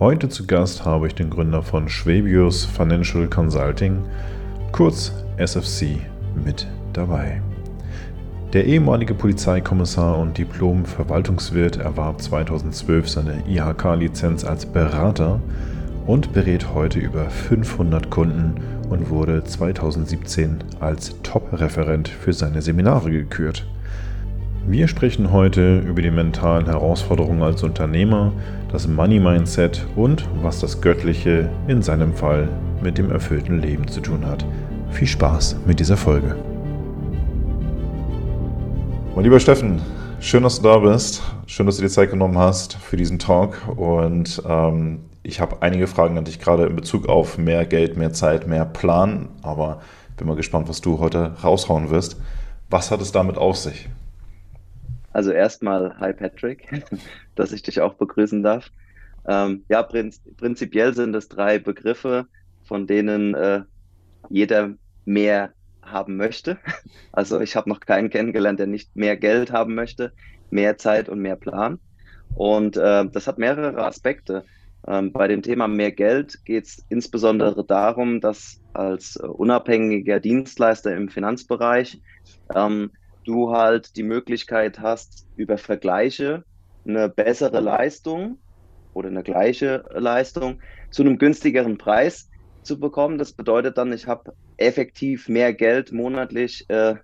Heute zu Gast habe ich den Gründer von Schwebius Financial Consulting, kurz SFC, mit dabei. Der ehemalige Polizeikommissar und Diplom-Verwaltungswirt erwarb 2012 seine IHK-Lizenz als Berater und berät heute über 500 Kunden und wurde 2017 als Top-Referent für seine Seminare gekürt. Wir sprechen heute über die mentalen Herausforderungen als Unternehmer, das Money Mindset und was das Göttliche in seinem Fall mit dem erfüllten Leben zu tun hat. Viel Spaß mit dieser Folge. Mein lieber Steffen, schön, dass du da bist. Schön, dass du dir Zeit genommen hast für diesen Talk. Und ähm, ich habe einige Fragen an dich gerade in Bezug auf mehr Geld, mehr Zeit, mehr Plan. Aber bin mal gespannt, was du heute raushauen wirst. Was hat es damit auf sich? Also erstmal, hi Patrick, dass ich dich auch begrüßen darf. Ähm, ja, prinz prinzipiell sind es drei Begriffe, von denen äh, jeder mehr haben möchte. Also ich habe noch keinen kennengelernt, der nicht mehr Geld haben möchte, mehr Zeit und mehr Plan. Und äh, das hat mehrere Aspekte. Ähm, bei dem Thema mehr Geld geht es insbesondere darum, dass als äh, unabhängiger Dienstleister im Finanzbereich ähm, du halt die Möglichkeit hast, über Vergleiche eine bessere Leistung oder eine gleiche Leistung zu einem günstigeren Preis zu bekommen. Das bedeutet dann, ich habe effektiv mehr Geld monatlich äh,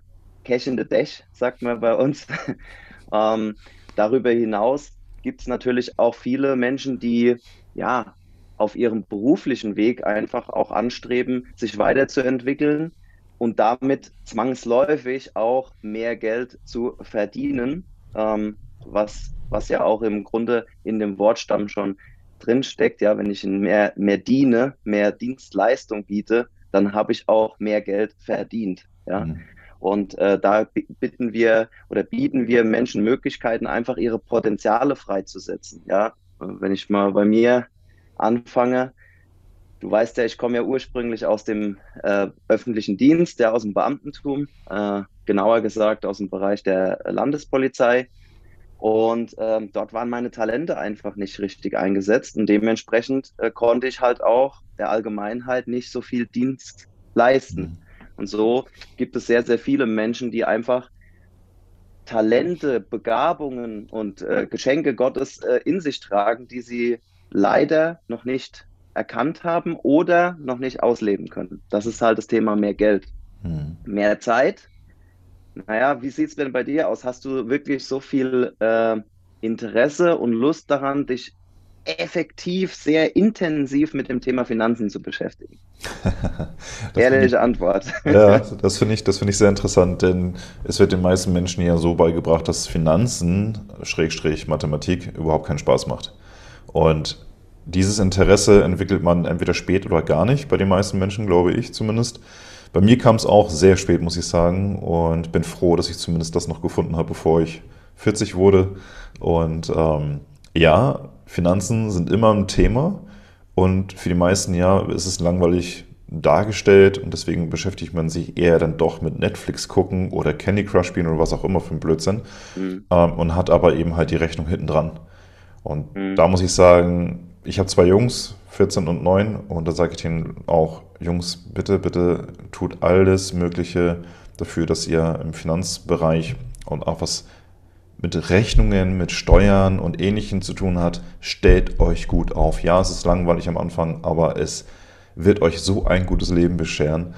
Cash in the Dash, sagt man bei uns. ähm, darüber hinaus gibt es natürlich auch viele Menschen, die ja auf ihrem beruflichen Weg einfach auch anstreben, sich weiterzuentwickeln und damit zwangsläufig auch mehr Geld zu verdienen, ähm, was, was ja auch im Grunde in dem Wortstamm schon drin steckt, ja, wenn ich mehr, mehr diene, mehr Dienstleistung biete, dann habe ich auch mehr Geld verdient. Ja. Mhm. Und äh, da bitten wir oder bieten wir Menschen Möglichkeiten, einfach ihre Potenziale freizusetzen. Ja. Wenn ich mal bei mir anfange, du weißt ja, ich komme ja ursprünglich aus dem äh, öffentlichen Dienst, ja, aus dem Beamtentum, äh, genauer gesagt aus dem Bereich der Landespolizei. Und ähm, dort waren meine Talente einfach nicht richtig eingesetzt und dementsprechend äh, konnte ich halt auch der Allgemeinheit nicht so viel Dienst leisten. Mhm. Und so gibt es sehr, sehr viele Menschen, die einfach Talente, Begabungen und äh, Geschenke Gottes äh, in sich tragen, die sie leider noch nicht erkannt haben oder noch nicht ausleben können. Das ist halt das Thema mehr Geld. Mhm. Mehr Zeit, naja, wie sieht es denn bei dir aus? Hast du wirklich so viel äh, Interesse und Lust daran, dich effektiv, sehr intensiv mit dem Thema Finanzen zu beschäftigen? Ehrliche ich, Antwort. ja, das finde ich, das ich sehr interessant, denn es wird den meisten Menschen ja so beigebracht, dass Finanzen, Schrägstrich Mathematik, überhaupt keinen Spaß macht. Und dieses Interesse entwickelt man entweder spät oder gar nicht, bei den meisten Menschen, glaube ich zumindest. Bei mir kam es auch sehr spät, muss ich sagen, und bin froh, dass ich zumindest das noch gefunden habe, bevor ich 40 wurde. Und ähm, ja, Finanzen sind immer ein Thema und für die meisten ja ist es langweilig dargestellt und deswegen beschäftigt man sich eher dann doch mit Netflix gucken oder Candy Crush spielen oder was auch immer für ein Blödsinn mhm. ähm, und hat aber eben halt die Rechnung hinten dran. Und mhm. da muss ich sagen, ich habe zwei Jungs, 14 und 9, und da sage ich denen auch, Jungs, bitte, bitte tut alles Mögliche dafür, dass ihr im Finanzbereich und auch was mit Rechnungen, mit Steuern und Ähnlichem zu tun hat, stellt euch gut auf. Ja, es ist langweilig am Anfang, aber es wird euch so ein gutes Leben bescheren.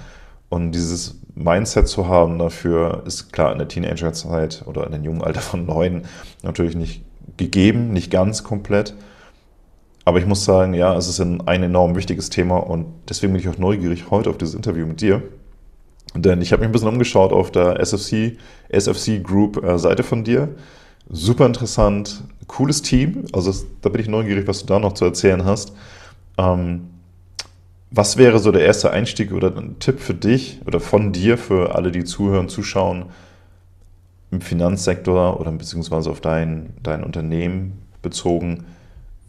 Und dieses Mindset zu haben dafür ist klar in der Teenagerzeit oder in dem jungen Alter von neun natürlich nicht gegeben, nicht ganz komplett. Aber ich muss sagen, ja, es ist ein, ein enorm wichtiges Thema und deswegen bin ich auch neugierig heute auf dieses Interview mit dir. Denn ich habe mich ein bisschen umgeschaut auf der SFC, SFC Group äh, Seite von dir. Super interessant, cooles Team. Also da bin ich neugierig, was du da noch zu erzählen hast. Ähm, was wäre so der erste Einstieg oder ein Tipp für dich oder von dir für alle, die zuhören, zuschauen im Finanzsektor oder beziehungsweise auf dein, dein Unternehmen bezogen?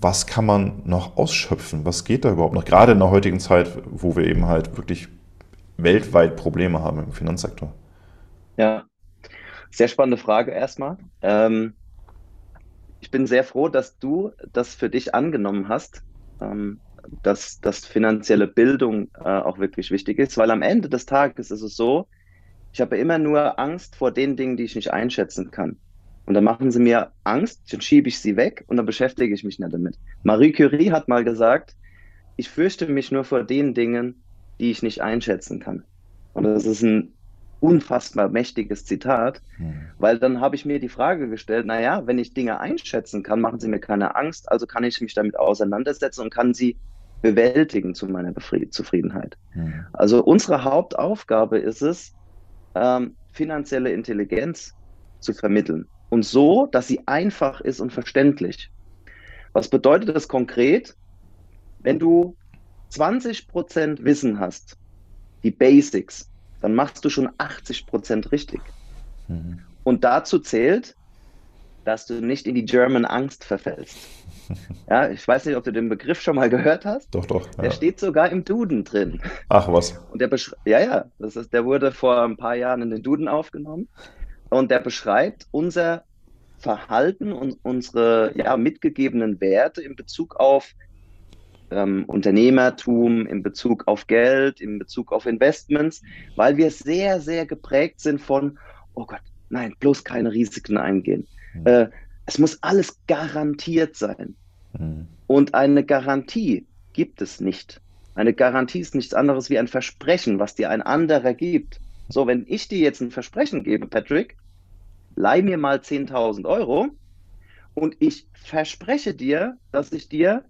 Was kann man noch ausschöpfen? Was geht da überhaupt noch? Gerade in der heutigen Zeit, wo wir eben halt wirklich weltweit Probleme haben im Finanzsektor. Ja, sehr spannende Frage erstmal. Ähm, ich bin sehr froh, dass du das für dich angenommen hast, ähm, dass, dass finanzielle Bildung äh, auch wirklich wichtig ist, weil am Ende des Tages ist es so, ich habe immer nur Angst vor den Dingen, die ich nicht einschätzen kann. Und dann machen sie mir Angst, dann schiebe ich sie weg und dann beschäftige ich mich nicht damit. Marie Curie hat mal gesagt, ich fürchte mich nur vor den Dingen, die ich nicht einschätzen kann. Und das ist ein unfassbar mächtiges Zitat, mhm. weil dann habe ich mir die Frage gestellt, naja, wenn ich Dinge einschätzen kann, machen sie mir keine Angst, also kann ich mich damit auseinandersetzen und kann sie bewältigen zu meiner Befried Zufriedenheit. Mhm. Also unsere Hauptaufgabe ist es, ähm, finanzielle Intelligenz zu vermitteln und so, dass sie einfach ist und verständlich. Was bedeutet das konkret? Wenn du 20% Wissen hast, die Basics, dann machst du schon 80% richtig. Mhm. Und dazu zählt, dass du nicht in die German Angst verfällst. Ja, ich weiß nicht, ob du den Begriff schon mal gehört hast. Doch, doch. Ja. Der steht sogar im Duden drin. Ach was. Und der ja, ja, das ist, der wurde vor ein paar Jahren in den Duden aufgenommen. Und der beschreibt unser Verhalten und unsere ja, mitgegebenen Werte in Bezug auf ähm, Unternehmertum, in Bezug auf Geld, in Bezug auf Investments, weil wir sehr, sehr geprägt sind von, oh Gott, nein, bloß keine Risiken eingehen. Mhm. Äh, es muss alles garantiert sein. Mhm. Und eine Garantie gibt es nicht. Eine Garantie ist nichts anderes wie ein Versprechen, was dir ein anderer gibt. So, wenn ich dir jetzt ein Versprechen gebe, Patrick, leih mir mal 10.000 Euro und ich verspreche dir, dass ich dir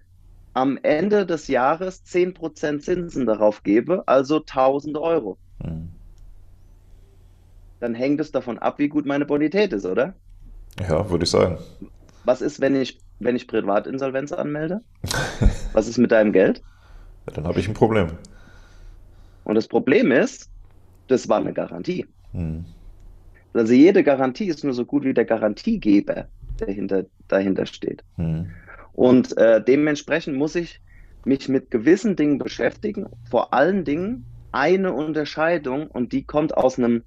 am Ende des Jahres 10% Zinsen darauf gebe, also 1000 Euro. Mhm. Dann hängt es davon ab, wie gut meine Bonität ist, oder? Ja, würde ich sagen. Was ist, wenn ich, wenn ich Privatinsolvenz anmelde? Was ist mit deinem Geld? Ja, dann habe ich ein Problem. Und das Problem ist, das war eine Garantie. Mhm. Also jede Garantie ist nur so gut wie der Garantiegeber, der hinter, dahinter steht. Mhm. Und äh, dementsprechend muss ich mich mit gewissen Dingen beschäftigen. Vor allen Dingen eine Unterscheidung und die kommt aus einem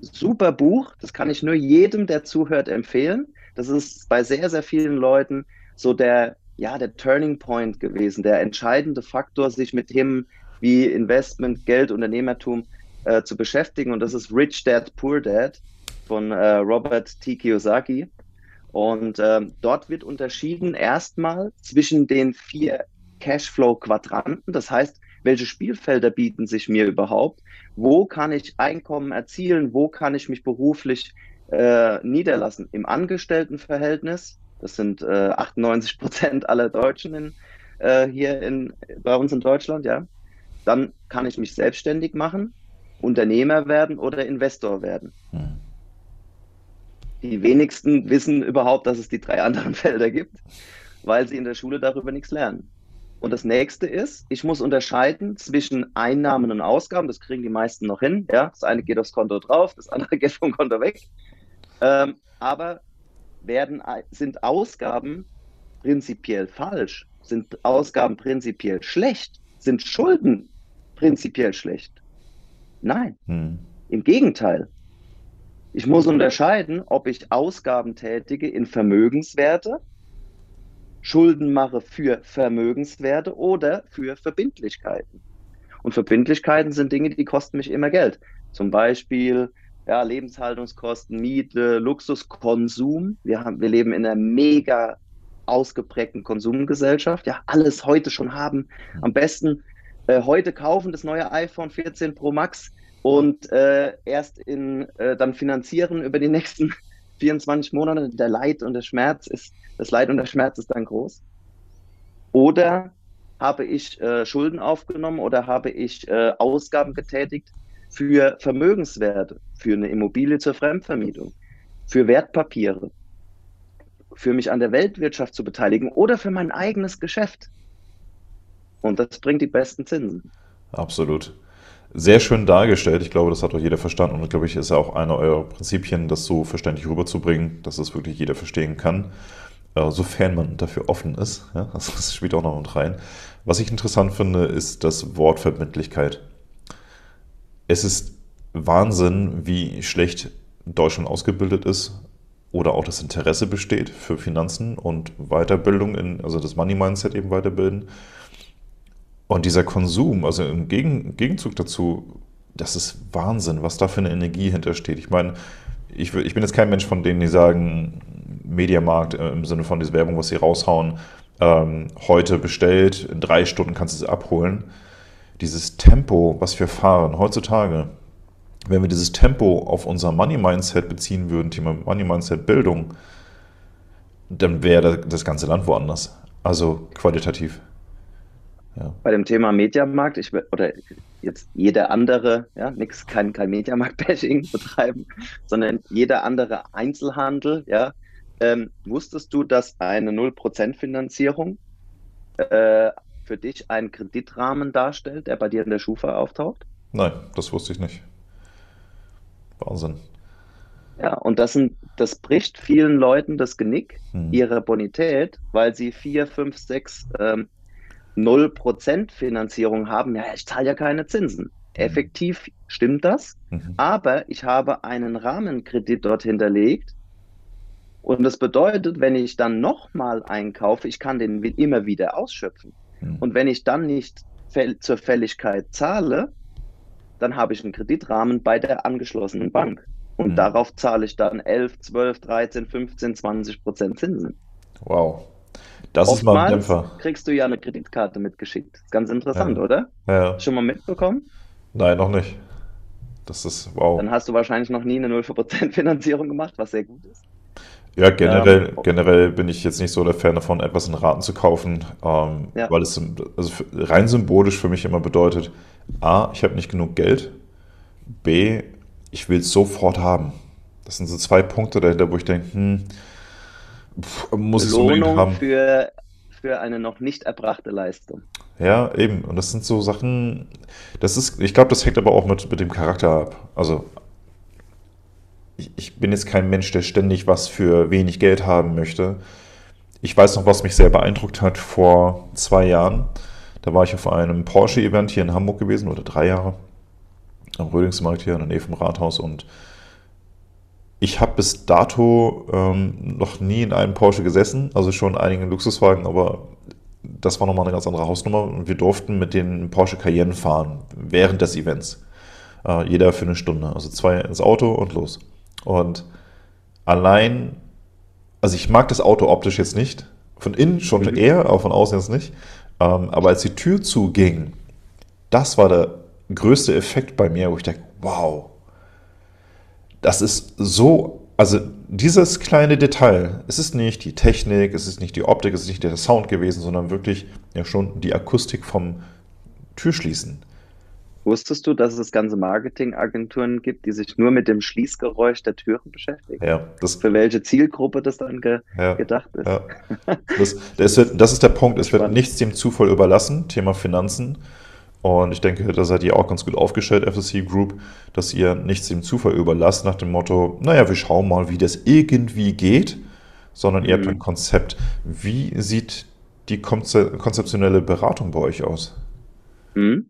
super Buch. Das kann ich nur jedem, der zuhört, empfehlen. Das ist bei sehr, sehr vielen Leuten so der, ja, der Turning Point gewesen, der entscheidende Faktor, sich mit Themen wie Investment, Geld, Unternehmertum äh, zu beschäftigen. Und das ist Rich Dad, Poor Dad von äh, Robert T. Kiyosaki. Und ähm, dort wird unterschieden erstmal zwischen den vier Cashflow-Quadranten. Das heißt, welche Spielfelder bieten sich mir überhaupt? Wo kann ich Einkommen erzielen? Wo kann ich mich beruflich äh, niederlassen? Im Angestelltenverhältnis, das sind äh, 98 Prozent aller Deutschen in, äh, hier in, bei uns in Deutschland, ja. Dann kann ich mich selbstständig machen, Unternehmer werden oder Investor werden. Hm. Die wenigsten wissen überhaupt, dass es die drei anderen Felder gibt, weil sie in der Schule darüber nichts lernen. Und das nächste ist, ich muss unterscheiden zwischen Einnahmen und Ausgaben. Das kriegen die meisten noch hin. Ja? Das eine geht aufs Konto drauf, das andere geht vom Konto weg. Ähm, aber werden, sind Ausgaben prinzipiell falsch? Sind Ausgaben prinzipiell schlecht? Sind Schulden prinzipiell schlecht? Nein. Hm. Im Gegenteil. Ich muss unterscheiden, ob ich Ausgaben tätige in Vermögenswerte, Schulden mache für Vermögenswerte oder für Verbindlichkeiten. Und Verbindlichkeiten sind Dinge, die kosten mich immer Geld. Zum Beispiel ja, Lebenshaltungskosten, Miete, Luxuskonsum. Wir, haben, wir leben in einer mega ausgeprägten Konsumgesellschaft. Ja, alles heute schon haben. Am besten äh, heute kaufen das neue iPhone 14 Pro Max und äh, erst in, äh, dann finanzieren über die nächsten 24 Monate. Der Leid und der Schmerz ist, das Leid und der Schmerz ist dann groß. Oder habe ich äh, Schulden aufgenommen oder habe ich äh, Ausgaben getätigt für Vermögenswerte, für eine Immobilie zur Fremdvermietung, für Wertpapiere, für mich an der Weltwirtschaft zu beteiligen oder für mein eigenes Geschäft. Und das bringt die besten Zinsen. Absolut sehr schön dargestellt. Ich glaube, das hat auch jeder verstanden. Und glaube ich, ist ja auch einer eurer Prinzipien, das so verständlich rüberzubringen, dass es wirklich jeder verstehen kann, äh, sofern man dafür offen ist. Das spielt auch noch mit rein. Was ich interessant finde, ist das Wort Verbindlichkeit. Es ist Wahnsinn, wie schlecht Deutschland ausgebildet ist oder auch das Interesse besteht für Finanzen und Weiterbildung, in, also das Money Mindset eben weiterbilden. Und dieser Konsum, also im Gegen Gegenzug dazu, das ist Wahnsinn, was da für eine Energie hintersteht. Ich meine, ich, ich bin jetzt kein Mensch von denen, die sagen, Mediamarkt äh, im Sinne von dieser Werbung, was sie raushauen, ähm, heute bestellt, in drei Stunden kannst du es abholen. Dieses Tempo, was wir fahren heutzutage, wenn wir dieses Tempo auf unser Money-Mindset beziehen würden, Thema Money-Mindset-Bildung, dann wäre das ganze Land woanders. Also qualitativ. Ja. Bei dem Thema Mediamarkt, ich oder jetzt jeder andere, ja, nix, kein, kein Mediamarkt-Bashing betreiben, sondern jeder andere Einzelhandel, ja, ähm, wusstest du, dass eine 0% Finanzierung äh, für dich einen Kreditrahmen darstellt, der bei dir in der Schufa auftaucht? Nein, das wusste ich nicht. Wahnsinn. Ja, und das, sind, das bricht vielen Leuten das Genick, hm. ihre Bonität, weil sie 4, 5, 6, ähm, 0% Finanzierung haben. Ja, ich zahle ja keine Zinsen. Hm. Effektiv stimmt das, mhm. aber ich habe einen Rahmenkredit dort hinterlegt, und das bedeutet, wenn ich dann nochmal einkaufe, ich kann den immer wieder ausschöpfen. Mhm. Und wenn ich dann nicht zur Fälligkeit zahle, dann habe ich einen Kreditrahmen bei der angeschlossenen Bank. Und mhm. darauf zahle ich dann 11, 12, 13, 15, 20 Prozent Zinsen. Wow. Das Oftmals ist mal ein Dämpfer. kriegst du ja eine Kreditkarte mitgeschickt. Ganz interessant, ja. oder? Ja. Schon mal mitbekommen? Nein, noch nicht. Das ist wow. Dann hast du wahrscheinlich noch nie eine 0% Finanzierung gemacht, was sehr gut ist. Ja, generell, ähm, generell bin ich jetzt nicht so der Fan davon, etwas in Raten zu kaufen, ähm, ja. weil es also rein symbolisch für mich immer bedeutet, A, ich habe nicht genug Geld, B, ich will es sofort haben. Das sind so zwei Punkte dahinter, wo ich denke, hm, pff, muss unbedingt haben. Für, für eine noch nicht erbrachte Leistung. Ja, eben. Und das sind so Sachen, das ist, ich glaube, das hängt aber auch mit, mit dem Charakter ab. Also ich, ich bin jetzt kein Mensch, der ständig was für wenig Geld haben möchte. Ich weiß noch, was mich sehr beeindruckt hat vor zwei Jahren. Da war ich auf einem Porsche-Event hier in Hamburg gewesen, oder drei Jahre, am Rödingsmarkt hier in der Nähe vom Rathaus. Und ich habe bis dato ähm, noch nie in einem Porsche gesessen, also schon in einigen Luxuswagen, aber das war nochmal eine ganz andere Hausnummer. Und wir durften mit den Porsche Cayenne fahren während des Events. Äh, jeder für eine Stunde. Also zwei ins Auto und los. Und allein, also ich mag das Auto optisch jetzt nicht, von innen schon mhm. eher, aber von außen jetzt nicht. Ähm, aber als die Tür zuging, das war der größte Effekt bei mir, wo ich dachte, wow, das ist so, also dieses kleine Detail, es ist nicht die Technik, es ist nicht die Optik, es ist nicht der Sound gewesen, sondern wirklich ja schon die Akustik vom Türschließen. Wusstest du, dass es ganze Marketingagenturen gibt, die sich nur mit dem Schließgeräusch der Türen beschäftigen? Ja, das, Für welche Zielgruppe das dann ge ja, gedacht ist? Ja. Das, das, wird, das, ist der Punkt. Es wird nichts dem Zufall überlassen, Thema Finanzen. Und ich denke, da seid ihr auch ganz gut aufgestellt, FSC Group, dass ihr nichts dem Zufall überlasst, nach dem Motto, naja, wir schauen mal, wie das irgendwie geht, sondern ihr mhm. habt ein Konzept. Wie sieht die konzeptionelle Beratung bei euch aus? Mhm.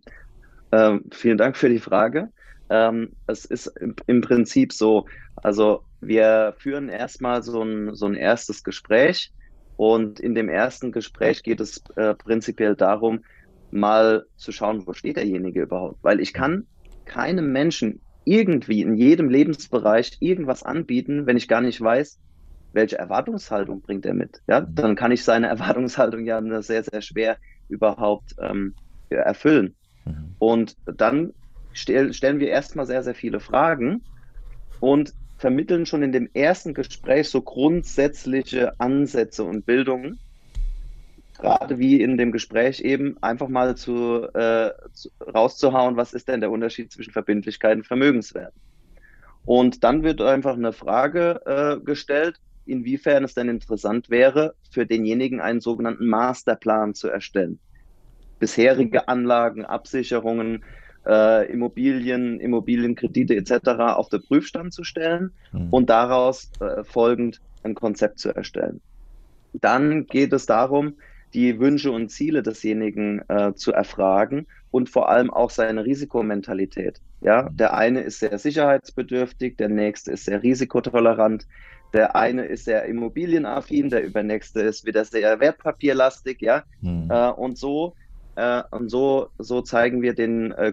Ähm, vielen Dank für die Frage. Ähm, es ist im, im, Prinzip so, also wir führen erstmal so ein, so ein erstes Gespräch und in dem ersten Gespräch geht es äh, prinzipiell darum, mal zu schauen, wo steht derjenige überhaupt, weil ich kann keinem Menschen irgendwie in jedem Lebensbereich irgendwas anbieten, wenn ich gar nicht weiß, welche Erwartungshaltung bringt er mit. Ja, dann kann ich seine Erwartungshaltung ja sehr, sehr schwer überhaupt ähm, erfüllen. Mhm. Und dann stell, stellen wir erstmal sehr, sehr viele Fragen und vermitteln schon in dem ersten Gespräch so grundsätzliche Ansätze und Bildungen. Gerade wie in dem Gespräch eben einfach mal zu, äh, zu, rauszuhauen, was ist denn der Unterschied zwischen Verbindlichkeit und Vermögenswert. Und dann wird einfach eine Frage äh, gestellt, inwiefern es denn interessant wäre, für denjenigen einen sogenannten Masterplan zu erstellen bisherige Anlagen, Absicherungen, äh, Immobilien, Immobilienkredite etc. auf den Prüfstand zu stellen mhm. und daraus äh, folgend ein Konzept zu erstellen. Dann geht es darum, die Wünsche und Ziele desjenigen äh, zu erfragen und vor allem auch seine Risikomentalität. Ja, der eine ist sehr sicherheitsbedürftig, der nächste ist sehr risikotolerant, der eine ist sehr immobilienaffin, der übernächste ist wieder sehr wertpapierlastig, ja. Mhm. Äh, und so Äh, und so, so zeigen wir den, äh,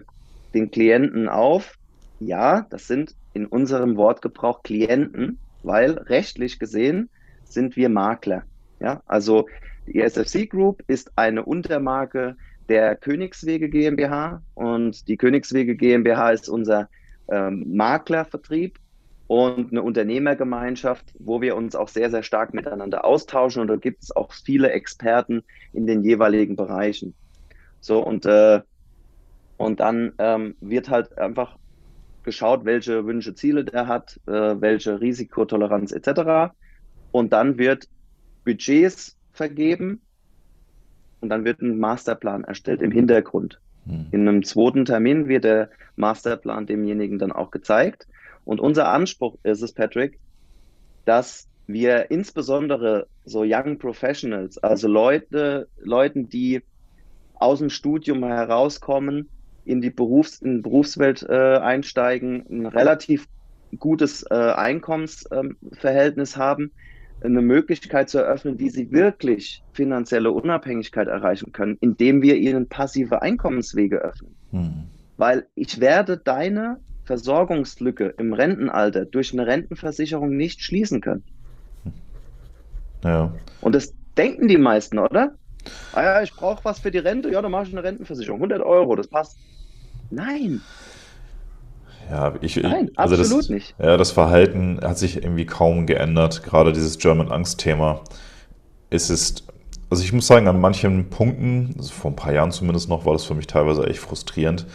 den Klienten auf, ja, das sind in unserem Wortgebrauch Klienten, weil rechtlich gesehen sind wir Makler. Ja, also die SFC Group ist eine Untermarke der Königswege GmbH und die Königswege GmbH ist unser ähm, Maklervertrieb und eine Unternehmergemeinschaft, wo wir uns auch sehr, sehr stark miteinander austauschen und da gibt es auch viele Experten in den jeweiligen Bereichen. So und, äh, und dann ähm, wird halt einfach geschaut, welche Wünsche, Ziele der hat, äh, welche Risikotoleranz etc. Und dann wird Budgets vergeben und dann wird ein Masterplan erstellt im Hintergrund. Hm. In einem zweiten Termin wird der Masterplan demjenigen dann auch gezeigt. Und unser Anspruch ist es, Patrick, dass wir insbesondere so Young Professionals, also Leute, Leuten, die aus dem Studium herauskommen, in die Berufs-, in die Berufswelt äh, einsteigen, ein relativ gutes äh, Einkommensverhältnis ähm, haben, eine Möglichkeit zu eröffnen, wie sie wirklich finanzielle Unabhängigkeit erreichen können, indem wir ihnen passive Einkommenswege öffnen. Hm. Weil ich werde deine Versorgungslücke im Rentenalter durch eine Rentenversicherung nicht schließen können. Ja. Und das denken die meisten, oder? Ah ja, ich brauche was für die Rente, ja, dann mache ich eine Rentenversicherung. 100 Euro, das passt. Nein. Ja, ich, Nein, also absolut das, nicht. Ja, das Verhalten hat sich irgendwie kaum geändert. Gerade dieses German Angst-Thema. Es ist, also ich muss sagen, an manchen Punkten, also vor ein paar Jahren zumindest noch, war das für mich teilweise echt frustrierend,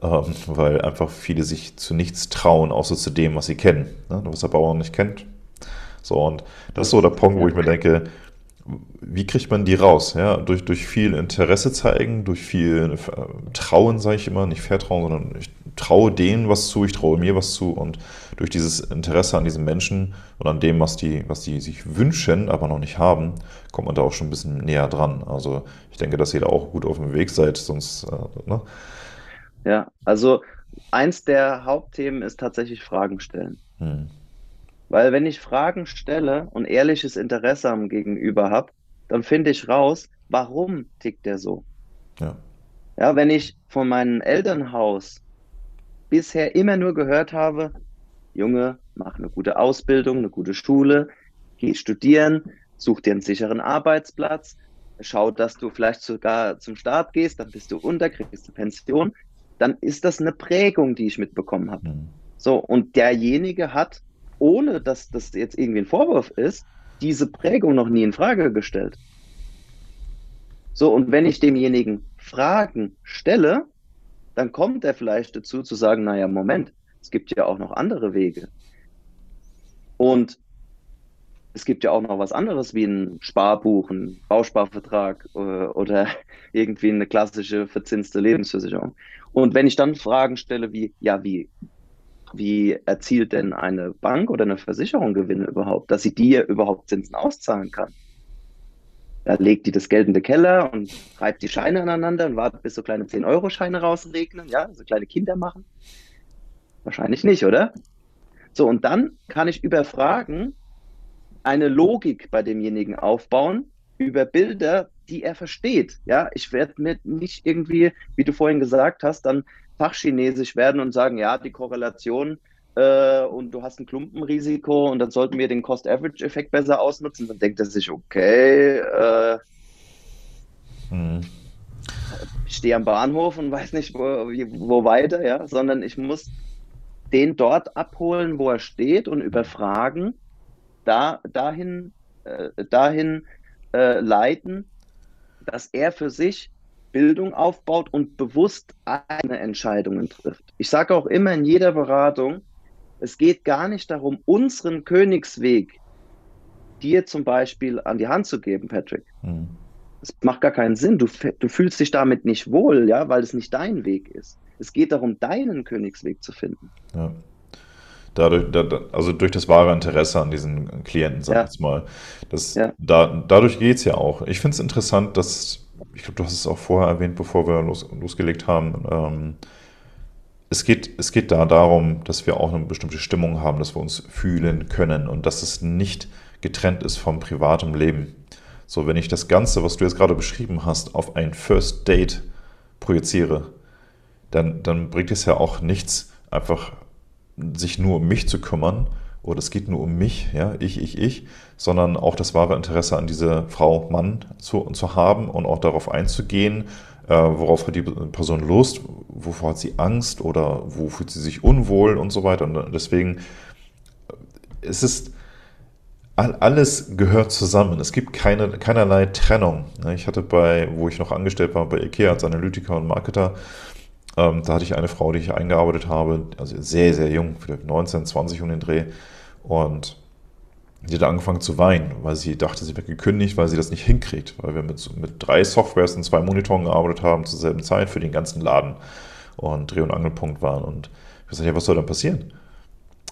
ähm, weil einfach viele sich zu nichts trauen, außer zu dem, was sie kennen. Ne? Was der Bauer nicht kennt. So, und das ist so der Punkt, wo ich mir denke, wie kriegt man die raus? Ja, durch, durch viel Interesse zeigen, durch viel äh, Trauen, sage ich immer, nicht Vertrauen, sondern ich traue denen was zu, ich traue mir was zu und durch dieses Interesse an diesen Menschen und an dem, was die, was die sich wünschen, aber noch nicht haben, kommt man da auch schon ein bisschen näher dran. Also ich denke, dass ihr da auch gut auf dem Weg seid, sonst, äh, ne? Ja, also eins der Hauptthemen ist tatsächlich Fragen stellen. Hm. Weil wenn ich Fragen stelle und ehrliches Interesse am Gegenüber habe, dann finde ich raus, warum tickt der so. Ja. ja, wenn ich von meinem Elternhaus bisher immer nur gehört habe, Junge, mach eine gute Ausbildung, eine gute Schule, geh studieren, such dir einen sicheren Arbeitsplatz, schau, dass du vielleicht sogar zum Start gehst, dann bist du unter, kriegst du Pension, dann ist das eine Prägung, die ich mitbekommen habe. Mhm. So, und derjenige hat ohne dass das jetzt irgendwie ein Vorwurf ist, diese Prägung noch nie in Frage gestellt. So, und wenn ich demjenigen Fragen stelle, dann kommt er vielleicht dazu zu sagen, naja, Moment, es gibt ja auch noch andere Wege. Und es gibt ja auch noch was anderes wie ein Sparbuch, ein Bausparvertrag äh, oder irgendwie eine klassische verzinste Lebensversicherung. Und wenn ich dann Fragen stelle wie, ja, wie wie erzielt denn eine Bank oder eine Versicherung Gewinne überhaupt, dass sie dir überhaupt Zinsen auszahlen kann? Da legt die das den Keller und reibt die Scheine aneinander und wartet, bis so kleine 10-Euro-Scheine rausregnen, ja, so kleine Kinder machen. Wahrscheinlich nicht, oder? So, und dann kann ich über Fragen eine Logik bei demjenigen aufbauen, über Bilder, die er versteht. Ja, ich werde mir nicht irgendwie, wie du vorhin gesagt hast, dann Fachchinesisch werden und sagen, ja, die Korrelation äh, und du hast ein Klumpenrisiko und dann sollten wir den Cost-Average-Effekt besser ausnutzen. Dann denkt er sich, okay, äh, hm. ich stehe am Bahnhof und weiß nicht, wo, wo weiter, ja, sondern ich muss den dort abholen, wo er steht und überfragen, da, dahin, äh, dahin äh, leiten, dass er für sich Bildung aufbaut und bewusst eigene Entscheidungen trifft. Ich sage auch immer in jeder Beratung, es geht gar nicht darum, unseren Königsweg dir zum Beispiel an die Hand zu geben, Patrick. Mhm. Das macht gar keinen Sinn. Du, du fühlst dich damit nicht wohl, ja, weil es nicht dein Weg ist. Es geht darum, deinen Königsweg zu finden. Ja. Dadurch, da, also durch das wahre Interesse an diesen Klienten, sag ich ja. jetzt mal. Das, ja. da, dadurch geht es ja auch. Ich finde es interessant, dass ich glaube, du hast es auch vorher erwähnt, bevor wir los, losgelegt haben. Ähm, es geht, es geht da darum, dass wir auch eine bestimmte Stimmung haben, dass wir uns fühlen können und dass es nicht getrennt ist vom privaten Leben, So, wenn ich das Ganze, was du jetzt gerade beschrieben hast, auf ein First Date projiziere, dann, dann bringt es ja auch nichts, einfach sich nur um mich zu kümmern oder es geht nur um mich, ja, ich, ich, ich, sondern auch das wahre Interesse an diese Frau, Mann zu, zu haben und auch darauf einzugehen, äh, worauf hat die Person Lust, wovor hat sie Angst oder wo fühlt sie sich unwohl und so weiter. Und deswegen, es ist, alles gehört zusammen. Es gibt keine, keinerlei Trennung. Ich hatte bei, wo ich noch angestellt war, bei IKEA als Analytiker und Marketer, ähm, da hatte ich eine Frau, die ich eingearbeitet habe, also sehr, sehr jung, vielleicht 19, 20 um den Dreh. Und die hat angefangen zu weinen, weil sie dachte, sie wird gekündigt, weil sie das nicht hinkriegt. Weil wir mit, mit drei Softwares und zwei Monitoren gearbeitet haben zur selben Zeit für den ganzen Laden und Dreh- und Angelpunkt waren. Und ich gesagt, ja, was soll dann passieren?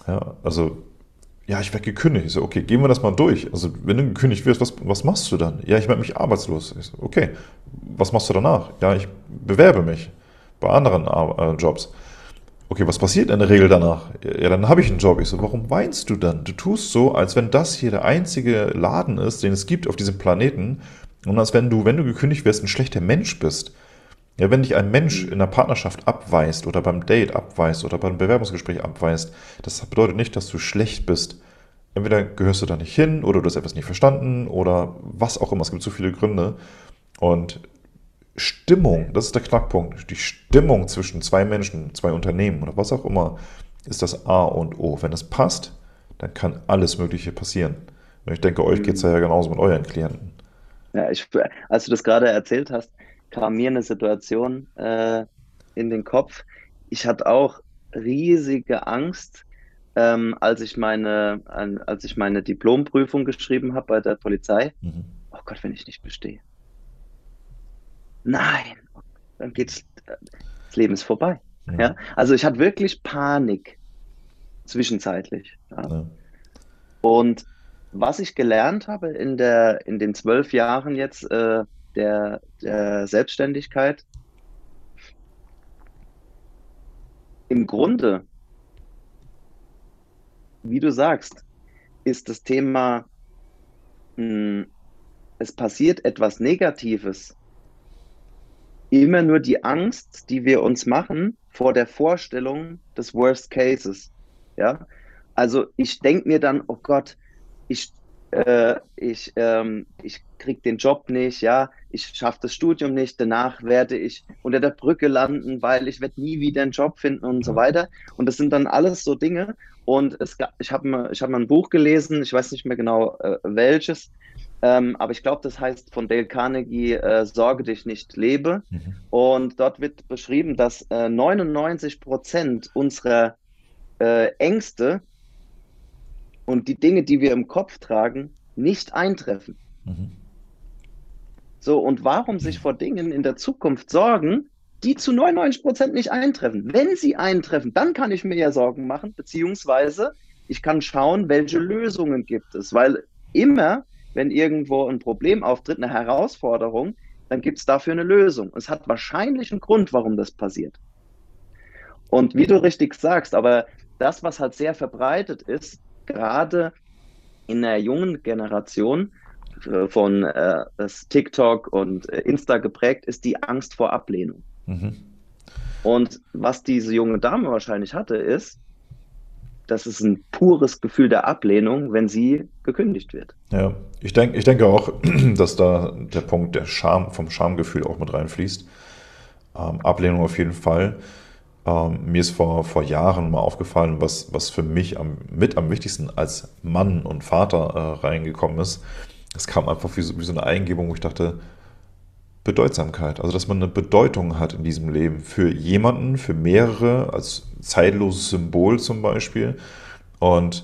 Ja, also, ja, ich werde gekündigt. Ich so, okay, gehen wir das mal durch. Also, wenn du gekündigt wirst, was, was machst du dann? Ja, ich werde mich arbeitslos. Ich so, okay, was machst du danach? Ja, ich bewerbe mich bei anderen äh, Jobs. Okay, was passiert in der Regel danach? Ja, dann habe ich einen Job. Ich so, warum weinst du dann? Du tust so, als wenn das hier der einzige Laden ist, den es gibt auf diesem Planeten und als wenn du, wenn du gekündigt wirst, ein schlechter Mensch bist. Ja, wenn dich ein Mensch in der Partnerschaft abweist oder beim Date abweist oder beim Bewerbungsgespräch abweist, das bedeutet nicht, dass du schlecht bist. Entweder gehörst du da nicht hin oder du hast etwas nicht verstanden oder was auch immer. Es gibt so viele Gründe. Und Stimmung, das ist der Knackpunkt, die Stimmung zwischen zwei Menschen, zwei Unternehmen oder was auch immer, ist das A und O. Wenn es passt, dann kann alles Mögliche passieren. Und ich denke, euch geht es ja genauso mit euren Klienten. Ja, ich, als du das gerade erzählt hast, kam mir eine Situation äh, in den Kopf. Ich hatte auch riesige Angst, ähm, als ich meine, als ich meine Diplomprüfung geschrieben habe bei der Polizei. Mhm. Oh Gott, wenn ich nicht bestehe nein, dann geht's, das Leben ist vorbei. Ja. ja? Also ich hatte wirklich Panik zwischenzeitlich. Ja. Ja. Und was ich gelernt habe in, der, in den zwölf Jahren jetzt äh, der, der Selbstständigkeit, im Grunde, wie du sagst, ist das Thema, mh, hm, es passiert etwas Negatives immer nur die Angst, die wir uns machen vor der Vorstellung des Worst Cases. Ja, also ich denke mir dann, oh Gott, ich, äh, ich, ähm, ich krieg den Job nicht, ja, ich schaffe das Studium nicht, danach werde ich unter der Brücke landen, weil ich werde nie wieder einen Job finden und so weiter. Und das sind dann alles so Dinge. Und es gab, ich habe mal, ich hab mal ein Buch gelesen, ich weiß nicht mehr genau äh, welches, ähm, aber ich glaube, das heißt von Dale Carnegie, äh, Sorge dich nicht, lebe. Mhm. Und dort wird beschrieben, dass äh, 99 Prozent unserer äh, Ängste und die Dinge, die wir im Kopf tragen, nicht eintreffen. Mhm. So, und warum sich vor Dingen in der Zukunft sorgen, die zu 99 Prozent nicht eintreffen? Wenn sie eintreffen, dann kann ich mir ja Sorgen machen, beziehungsweise ich kann schauen, welche Lösungen gibt es, weil immer wenn irgendwo ein Problem auftritt, eine Herausforderung, dann gibt es dafür eine Lösung. Es hat wahrscheinlich einen Grund, warum das passiert. Und wie du richtig sagst, aber das, was halt sehr verbreitet ist, gerade in der jungen Generation äh, von äh, TikTok und äh, Insta geprägt, ist die Angst vor Ablehnung. Mhm. Und was diese junge Dame wahrscheinlich hatte, ist, das ist ein pures Gefühl der Ablehnung, wenn sie gekündigt wird. Ja, ich, denk, ich denke auch, dass da der Punkt der Scham, vom Schamgefühl auch mit reinfließt. Ähm, Ablehnung auf jeden Fall. Ähm, mir ist vor, vor Jahren mal aufgefallen, was, was für mich am, mit am wichtigsten als Mann und Vater äh, reingekommen ist. Es kam einfach wie so, wie so eine Eingebung, wo ich dachte, Bedeutsamkeit. Also, dass man eine Bedeutung hat in diesem Leben für jemanden, für mehrere, als zeitloses Symbol zum Beispiel. Und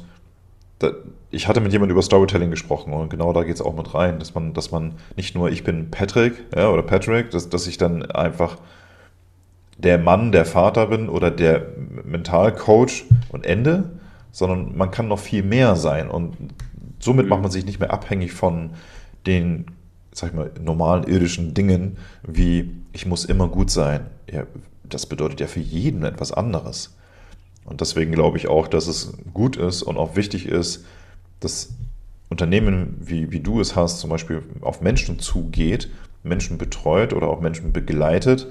da, ich hatte mit jemandem über Storytelling gesprochen und genau da geht es auch mit rein, dass man, dass man nicht nur ich bin Patrick ja, oder Patrick, dass, dass ich dann einfach der Mann, der Vater bin oder der Mentalcoach und Ende, sondern man kann noch viel mehr sein und somit macht man sich nicht mehr abhängig von den sag ich mal, normalen irdischen Dingen wie ich muss immer gut sein. Ja, das bedeutet ja für jeden etwas anderes. Und deswegen glaube ich auch, dass es gut ist und auch wichtig ist, dass Unternehmen, wie, wie du es hast, zum Beispiel auf Menschen zugeht, Menschen betreut oder auch Menschen begleitet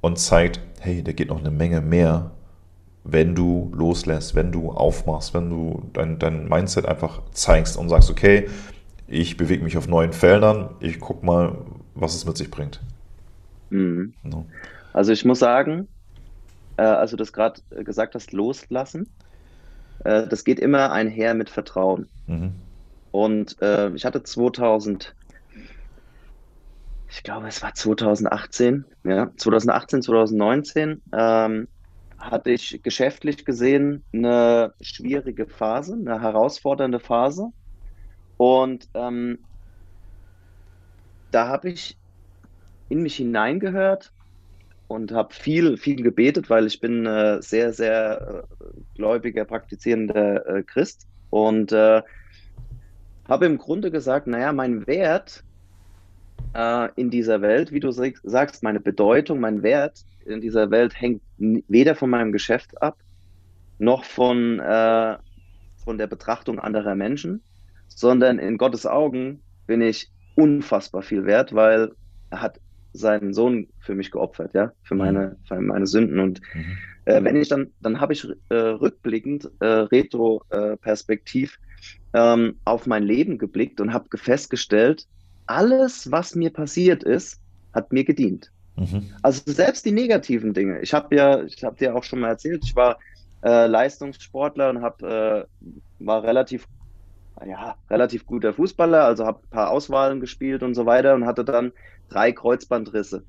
und zeigt, hey, da geht noch eine Menge mehr, wenn du loslässt, wenn du aufmachst, wenn du dein, dein Mindset einfach zeigst und sagst, okay, ich bewege mich auf neuen Feldern, ich gucke mal, was es mit sich bringt. Mhm. No. Also ich muss sagen, äh, als du das gerade gesagt hast, loslassen, äh, das geht immer einher mit Vertrauen. Mhm. Und äh, ich hatte 2000, ich glaube, es war 2018, ja, 2018, 2019, ähm, hatte ich geschäftlich gesehen eine schwierige Phase, eine herausfordernde Phase. Und ähm, da habe ich in mich hineingehört und habe viel, viel gebetet, weil ich bin äh, sehr, sehr äh, gläubiger, praktizierender äh, Christ. Und äh, habe im Grunde gesagt, naja, mein Wert äh, in dieser Welt, wie du sagst, meine Bedeutung, mein Wert in dieser Welt hängt weder von meinem Geschäft ab, noch von, äh, von der Betrachtung anderer Menschen, sondern in Gottes Augen bin ich unfassbar viel wert, weil er hat seinen Sohn für mich geopfert, ja, für mhm. meine, für meine Sünden. Und mhm. äh, wenn ich dann, dann habe ich äh, rückblickend, äh, retro-perspektiv ähm, auf mein Leben geblickt und habe festgestellt, alles, was mir passiert ist, hat mir gedient. Mhm. Also selbst die negativen Dinge. Ich habe ja, ich habe dir auch schon mal erzählt, ich war äh, Leistungssportler und habe äh, war relativ ja, relativ guter Fußballer, also habe ein paar Auswahlen gespielt und so weiter und hatte dann drei Kreuzbandrisse.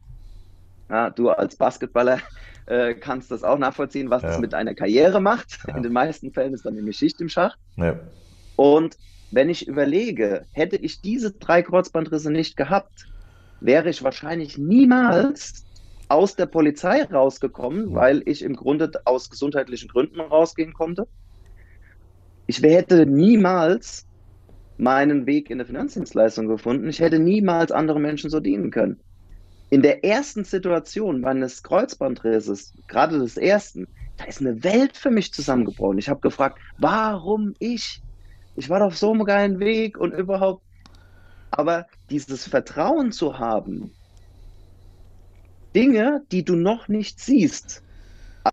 Ja, du als Basketballer äh, kannst das auch nachvollziehen, was ja. das mit einer Karriere macht. Ja. In den meisten Fällen ist dann nämlich Schicht im Schacht. Und wenn ich überlege, hätte ich diese drei Kreuzbandrisse nicht gehabt, wäre ich wahrscheinlich niemals aus der Polizei rausgekommen, weil ich im Grunde aus gesundheitlichen Gründen rausgehen konnte ich hätte niemals meinen Weg in der Finanzdienstleistung gefunden. Ich hätte niemals andere Menschen so dienen können. In der ersten Situation meines Kreuzbandrisses, gerade des ersten, da ist eine Welt für mich zusammengebrochen. Ich habe gefragt, warum ich? Ich war auf so einem geilen Weg und überhaupt. Aber dieses Vertrauen zu haben, Dinge, die du noch nicht siehst,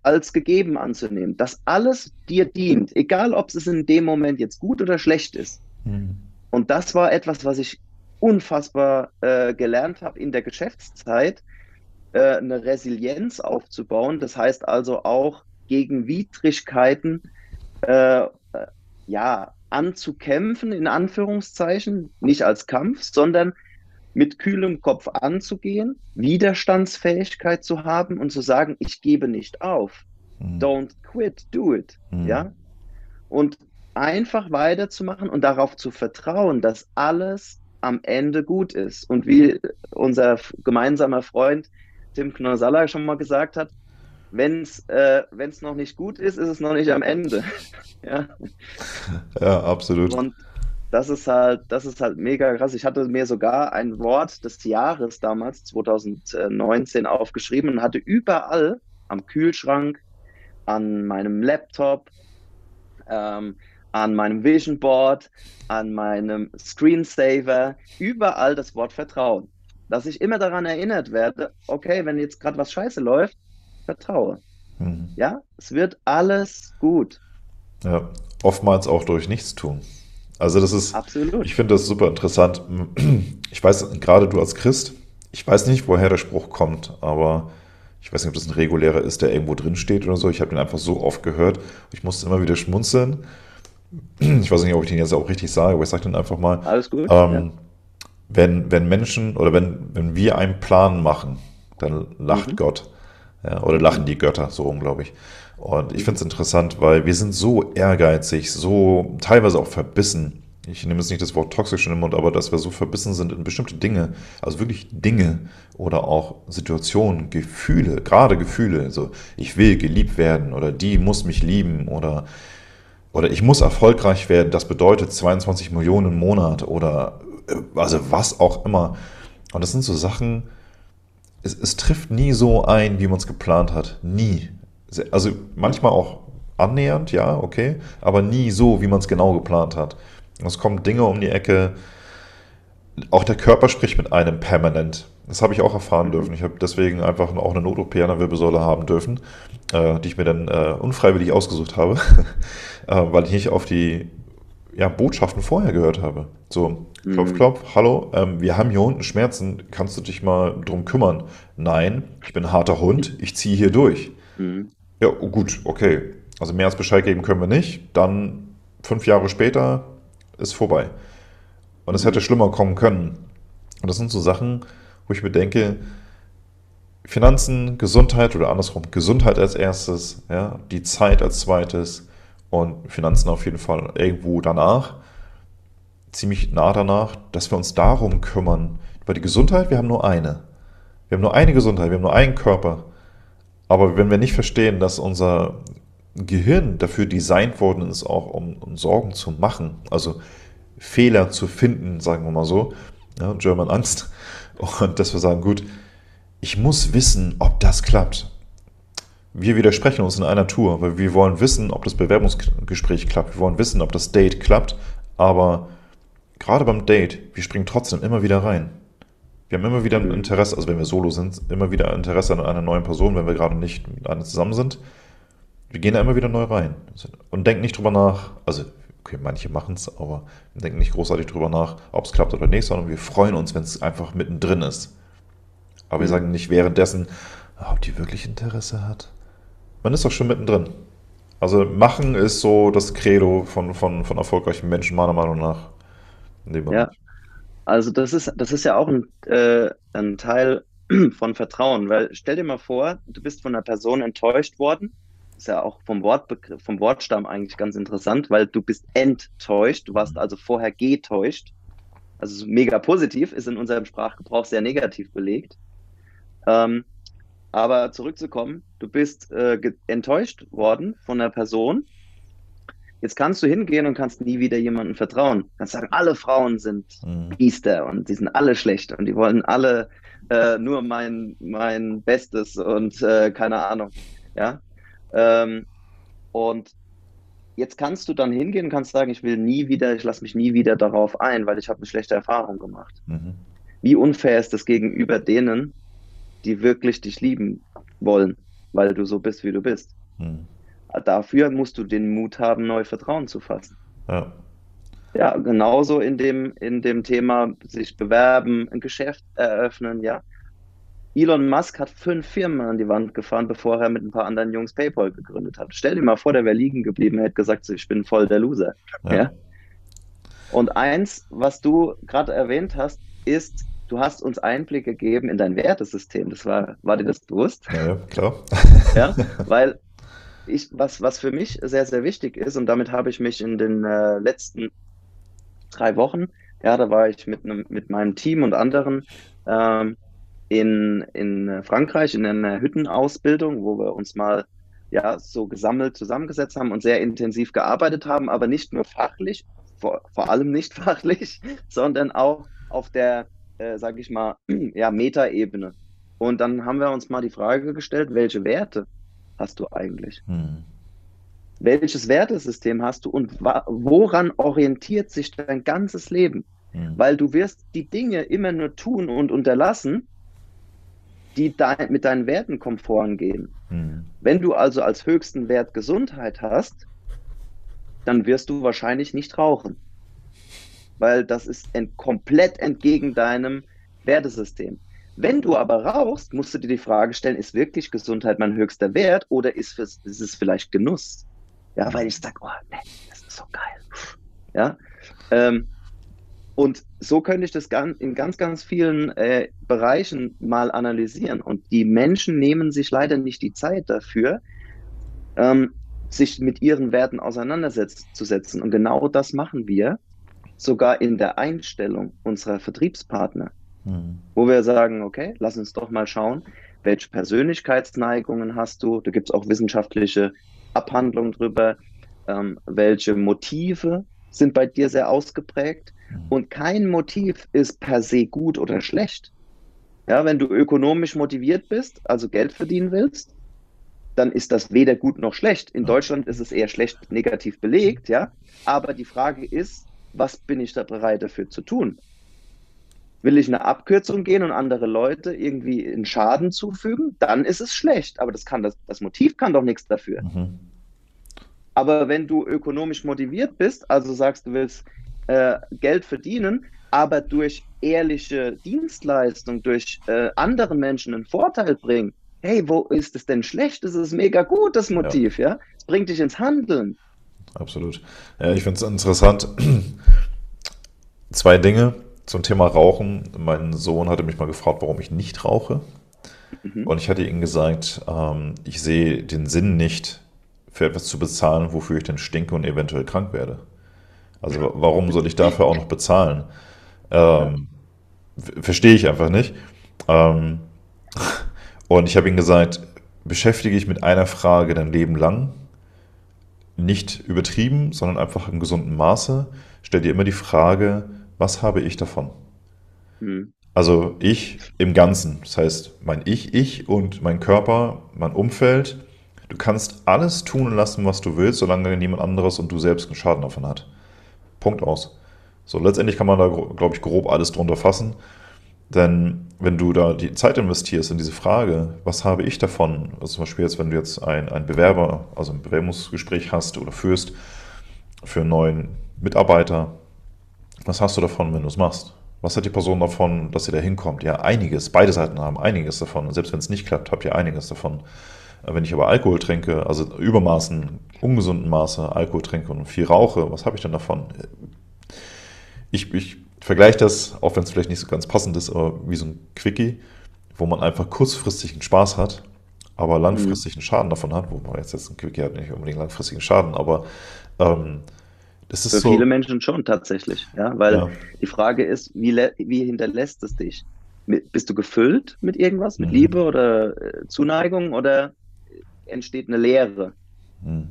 als gegeben anzunehmen, dass alles dir dient, egal ob es in dem Moment jetzt gut oder schlecht ist. Mhm. Und das war etwas, was ich unfassbar äh, gelernt habe in der Geschäftszeit, äh, eine Resilienz aufzubauen. Das heißt also auch gegen Widrigkeiten äh, äh ja, anzukämpfen, in Anführungszeichen, nicht als Kampf, sondern mit kühlem Kopf anzugehen, Widerstandsfähigkeit zu haben und zu sagen, ich gebe nicht auf. Mhm. Don't quit, do it. Mhm. Ja? Und einfach weiterzumachen und darauf zu vertrauen, dass alles am Ende gut ist. Und wie unser gemeinsamer Freund Tim Knorsalla schon mal gesagt hat, wenn es äh, noch nicht gut ist, ist es noch nicht am Ende. ja? ja, absolut. Und das ist halt, das ist halt mega krass. Ich hatte mir sogar ein Wort des Jahres damals, 2019, aufgeschrieben und hatte überall am Kühlschrank, an meinem Laptop, ähm, an meinem Vision Board, an meinem Screensaver, überall das Wort Vertrauen. Dass ich immer daran erinnert werde, okay, wenn jetzt gerade was scheiße läuft, vertraue. Mhm. Ja, es wird alles gut. Ja, oftmals auch durch Nichtstun. Also das ist, Absolut. ich finde das super interessant. Ich weiß, gerade du als Christ, ich weiß nicht, woher der Spruch kommt, aber ich weiß nicht, ob das ein regulärer ist, der irgendwo drin steht oder so. Ich habe den einfach so oft gehört. Ich musste immer wieder schmunzeln. Ich weiß nicht, ob ich den jetzt auch richtig sage, aber ich sage den einfach mal. Alles gut. Ähm, ja. wenn, wenn Menschen oder wenn, wenn wir einen Plan machen, dann lacht mhm. Gott. Ja, oder lachen die Götter, so unglaublich. Und ich finde es interessant, weil wir sind so ehrgeizig, so teilweise auch verbissen. Ich nehme jetzt nicht das Wort toxisch in den Mund, aber dass wir so verbissen sind in bestimmte Dinge, also wirklich Dinge oder auch Situationen, Gefühle, gerade Gefühle, also ich will geliebt werden oder die muss mich lieben oder, oder ich muss erfolgreich werden, das bedeutet 22 Millionen im Monat oder äh, also was auch immer. Und das sind so Sachen, es, es trifft nie so ein, wie man es geplant hat. Nie. Also manchmal auch annähernd, ja, okay, aber nie so, wie man es genau geplant hat. Es kommen Dinge um die Ecke. Auch der Körper spricht mit einem permanent. Das habe ich auch erfahren dürfen. Ich habe deswegen einfach auch eine Not-OP an der Wirbelsäule haben dürfen, äh, die ich mir dann äh, unfreiwillig ausgesucht habe, äh, weil ich nicht auf die ja, Botschaften vorher gehört habe. So, klopf, mhm. klopf, hallo, ähm, wir haben hier unten Schmerzen, kannst du dich mal drum kümmern? Nein, ich bin ein harter Hund, ich ziehe hier durch. Mhm. Ja, oh, gut, okay. Also mehr als Bescheid geben können wir nicht. Dann fünf Jahre später ist vorbei. Und es hätte schlimmer kommen können. Und das sind so Sachen, wo ich mir denke, Finanzen, Gesundheit oder andersrum, Gesundheit als erstes, ja, die Zeit als zweites und Finanzen auf jeden Fall irgendwo danach, ziemlich nah danach, dass wir uns darum kümmern. Weil die Gesundheit, wir haben nur eine. Wir haben nur eine Gesundheit, wir haben nur einen Körper. Aber wenn wir nicht verstehen, dass unser Gehirn dafür designt worden ist, auch um, um Sorgen zu machen, also Fehler zu finden, sagen wir mal so, ja, German Angst, und dass wir sagen, gut, ich muss wissen, ob das klappt. Wir widersprechen uns in einer Tour, weil wir wollen wissen, ob das Bewerbungsgespräch klappt. Wir wollen wissen, ob das Date klappt. Aber gerade beim Date, wir springen trotzdem immer wieder rein. Wir haben immer wieder ein Interesse, also wenn wir solo sind, immer wieder Interesse an einer neuen Person, wenn wir gerade nicht mit einer zusammen sind. Wir gehen da immer wieder neu rein und denken nicht drüber nach, also okay, manche machen es, aber wir denken nicht großartig drüber nach, ob es klappt oder nicht, sondern wir freuen uns, wenn es einfach mittendrin ist. Aber wir mhm. sagen nicht währenddessen, ob die wirklich Interesse hat. Man ist doch schon mittendrin. Also machen ist so das Credo von, von, von erfolgreichen Menschen, meiner Meinung nach. Ja, also das ist, das ist ja auch ein, äh, ein Teil von Vertrauen, weil stell dir mal vor, du bist von einer Person enttäuscht worden ist ja auch vom Wortbegriff, vom Wortstamm eigentlich ganz interessant, weil du bist enttäuscht, du warst also vorher getäuscht. Also mega positiv, ist in unserem Sprachgebrauch sehr negativ belegt. Ähm, aber zurückzukommen, du bist äh, enttäuscht worden von der Person. Jetzt kannst du hingehen und kannst nie wieder jemandem vertrauen. Du kannst sagen, alle Frauen sind mhm. Biester und die sind alle schlecht und die wollen alle äh, nur mein, mein Bestes und äh, keine Ahnung. Ja, ähm, und jetzt kannst du dann hingehen und kannst sagen, ich will nie wieder, ich lasse mich nie wieder darauf ein, weil ich habe eine schlechte Erfahrung gemacht. Mhm. Wie unfair ist das gegenüber denen, die wirklich dich lieben wollen, weil du so bist, wie du bist? Mhm. Dafür musst du den Mut haben, neu Vertrauen zu fassen. Ja. Ja, genauso in dem, in dem Thema sich bewerben, ein Geschäft eröffnen, ja. Elon Musk hat fünf Firmen an die Wand gefahren, bevor er mit ein paar anderen Jungs PayPal gegründet hat. Stell dir mal vor, der wäre liegen geblieben, er hätte gesagt, ich bin voll der Loser. Ja. ja? Und eins, was du gerade erwähnt hast, ist, du hast uns Einblick gegeben in dein Wertesystem. Das war, war dir das bewusst? Ja, ja klar. ja, weil ich, was, was für mich sehr, sehr wichtig ist, und damit habe ich mich in den äh, letzten drei Wochen, ja, da war ich mit, einem, mit meinem Team und anderen ähm, in, in Frankreich in einer Hüttenausbildung, wo wir uns mal ja so gesammelt zusammengesetzt haben und sehr intensiv gearbeitet haben, aber nicht nur fachlich, vor, vor allem nicht fachlich, sondern auch auf der, äh, sage ich mal, ja, Metaebene. Und dann haben wir uns mal die Frage gestellt, welche Werte hast du eigentlich? Hm. Welches Wertesystem hast du und woran orientiert sich dein ganzes Leben? Hm. Weil du wirst die Dinge immer nur tun und unterlassen, die dein, mit deinen Werten konform gehen. Mhm. Wenn du also als höchsten Wert Gesundheit hast, dann wirst du wahrscheinlich nicht rauchen. Weil das ist ent komplett entgegen deinem Wertesystem. Wenn du aber rauchst, musst du dir die Frage stellen, ist wirklich Gesundheit mein höchster Wert oder ist, ist es vielleicht Genuss? Ja, weil ich sage, oh, nee, das ist so geil. Ja, ähm, und so könnte ich das in ganz, ganz vielen äh, Bereichen mal analysieren. Und die Menschen nehmen sich leider nicht die Zeit dafür, ähm, sich mit ihren Werten auseinanderzusetzen. Und genau das machen wir sogar in der Einstellung unserer Vertriebspartner, mhm. wo wir sagen, okay, lass uns doch mal schauen, welche Persönlichkeitsneigungen hast du. Da gibt es auch wissenschaftliche Abhandlungen drüber, ähm, welche Motive sind bei dir sehr ausgeprägt Mhm. Und kein Motiv ist per se gut oder schlecht. Ja, wenn du ökonomisch motiviert bist, also Geld verdienen willst, dann ist das weder gut noch schlecht. In Deutschland ist es eher schlecht negativ belegt, ja. Aber die Frage ist, was bin ich da bereit dafür zu tun? Will ich eine Abkürzung gehen und andere Leute irgendwie einen Schaden zufügen, dann ist es schlecht. Aber das kann das, das Motiv kann doch nichts dafür. Mhm. Aber wenn du ökonomisch motiviert bist, also sagst, du willst äh, Geld verdienen, aber durch ehrliche Dienstleistung, durch äh, anderen Menschen einen Vorteil bringen, hey, wo ist es denn schlecht? Das ist mega gut, das Motiv, ja. Es ja? bringt dich ins Handeln. Absolut. Ja, ich finde es interessant. Zwei Dinge zum Thema Rauchen. Mein Sohn hatte mich mal gefragt, warum ich nicht rauche. Mhm. Und ich hatte ihm gesagt, ähm, ich sehe den Sinn nicht, für etwas zu bezahlen, wofür ich dann stinke und eventuell krank werde. Also warum soll ich dafür auch noch bezahlen? Ähm, verstehe ich einfach nicht. Ähm, und ich habe ihm gesagt, beschäftige dich mit einer Frage dein Leben lang. Nicht übertrieben, sondern einfach im gesunden Maße. Stell dir immer die Frage, was habe ich davon? Mhm. Also ich im Ganzen. Das heißt, mein Ich, ich und mein Körper, mein Umfeld. Du kannst alles tun und lassen, was du willst, solange niemand anderes und du selbst einen Schaden davon hat. Punkt aus. So, letztendlich kann man da, glaube ich, grob alles drunter fassen. Denn wenn du da die Zeit investierst in diese Frage, was habe ich davon? Also zum Beispiel jetzt, wenn du jetzt ein, ein Bewerber, also ein Bewerbungsgespräch hast oder führst für einen neuen Mitarbeiter, was hast du davon, wenn du es machst? Was hat die Person davon, dass sie da hinkommt? Ja, einiges. Beide Seiten haben einiges davon. Und selbst wenn es nicht klappt, habt ihr einiges davon. Wenn ich aber Alkohol trinke, also Übermaßen, ungesunden Maße Alkohol trinke und viel rauche, was habe ich denn davon? Ich, ich vergleiche das, auch wenn es vielleicht nicht so ganz passend ist, aber wie so ein Quickie, wo man einfach kurzfristig einen Spaß hat, aber langfristig einen Schaden davon hat, wo man jetzt, jetzt ein Quickie hat nicht unbedingt langfristigen Schaden, aber ähm, das ist Für so, viele Menschen schon tatsächlich, ja, weil ja. die Frage ist, wie, wie hinterlässt es dich? Bist du gefüllt mit irgendwas, mit mhm. Liebe oder äh, Zuneigung oder entsteht eine Leere? Mhm.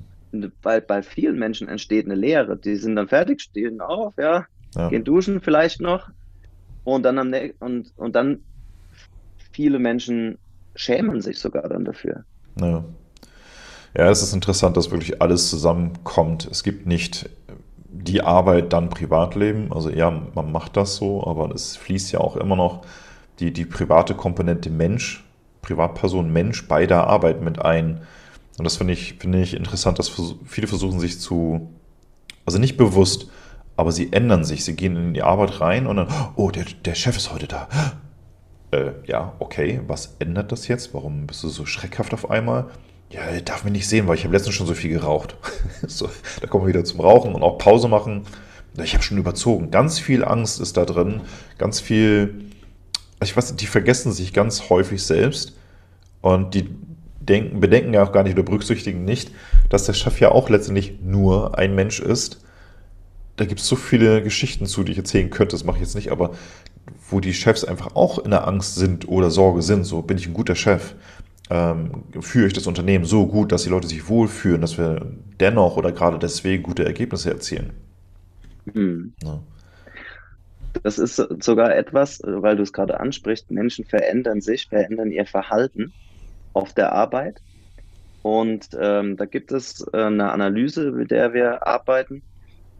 Bei, bei vielen Menschen entsteht eine Leere. Die sind dann fertig, stehen auf, ja, ja. gehen duschen vielleicht noch und dann am und, und dann viele Menschen schämen sich sogar dann dafür. Ja. Ja, es ist interessant, dass wirklich alles zusammenkommt. Es gibt nicht die Arbeit dann Privatleben. Also ja, man macht das so, aber es fließt ja auch immer noch die, die private Komponente Mensch, Privatperson Mensch bei der Arbeit mit ein. Und das finde ich, finde ich interessant, dass viele versuchen sich zu, also nicht bewusst, aber sie ändern sich. Sie gehen in die Arbeit rein und dann, oh, der, der Chef ist heute da. Äh, ja, okay, was ändert das jetzt? Warum bist du so schreckhaft auf einmal? Ja, darf mich nicht sehen, weil ich habe letztens schon so viel geraucht. so, da kommen wir wieder zum Rauchen und auch Pause machen. Ich habe schon überzogen. Ganz viel Angst ist da drin. Ganz viel, ich weiß, die vergessen sich ganz häufig selbst. Und die denken, bedenken ja auch gar nicht oder berücksichtigen nicht, dass der Chef ja auch letztendlich nur ein Mensch ist da gibt es so viele Geschichten zu, die ich erzählen könnte, das mache ich jetzt nicht, aber wo die Chefs einfach auch in der Angst sind oder Sorge sind, so bin ich ein guter Chef, ähm, führe ich das Unternehmen so gut, dass die Leute sich wohlfühlen, dass wir dennoch oder gerade deswegen gute Ergebnisse erzielen. Hm. Ja. Das ist sogar etwas, weil du es gerade ansprichst, Menschen verändern sich, verändern ihr Verhalten auf der Arbeit. Und ähm, da gibt es äh, eine Analyse, mit der wir arbeiten,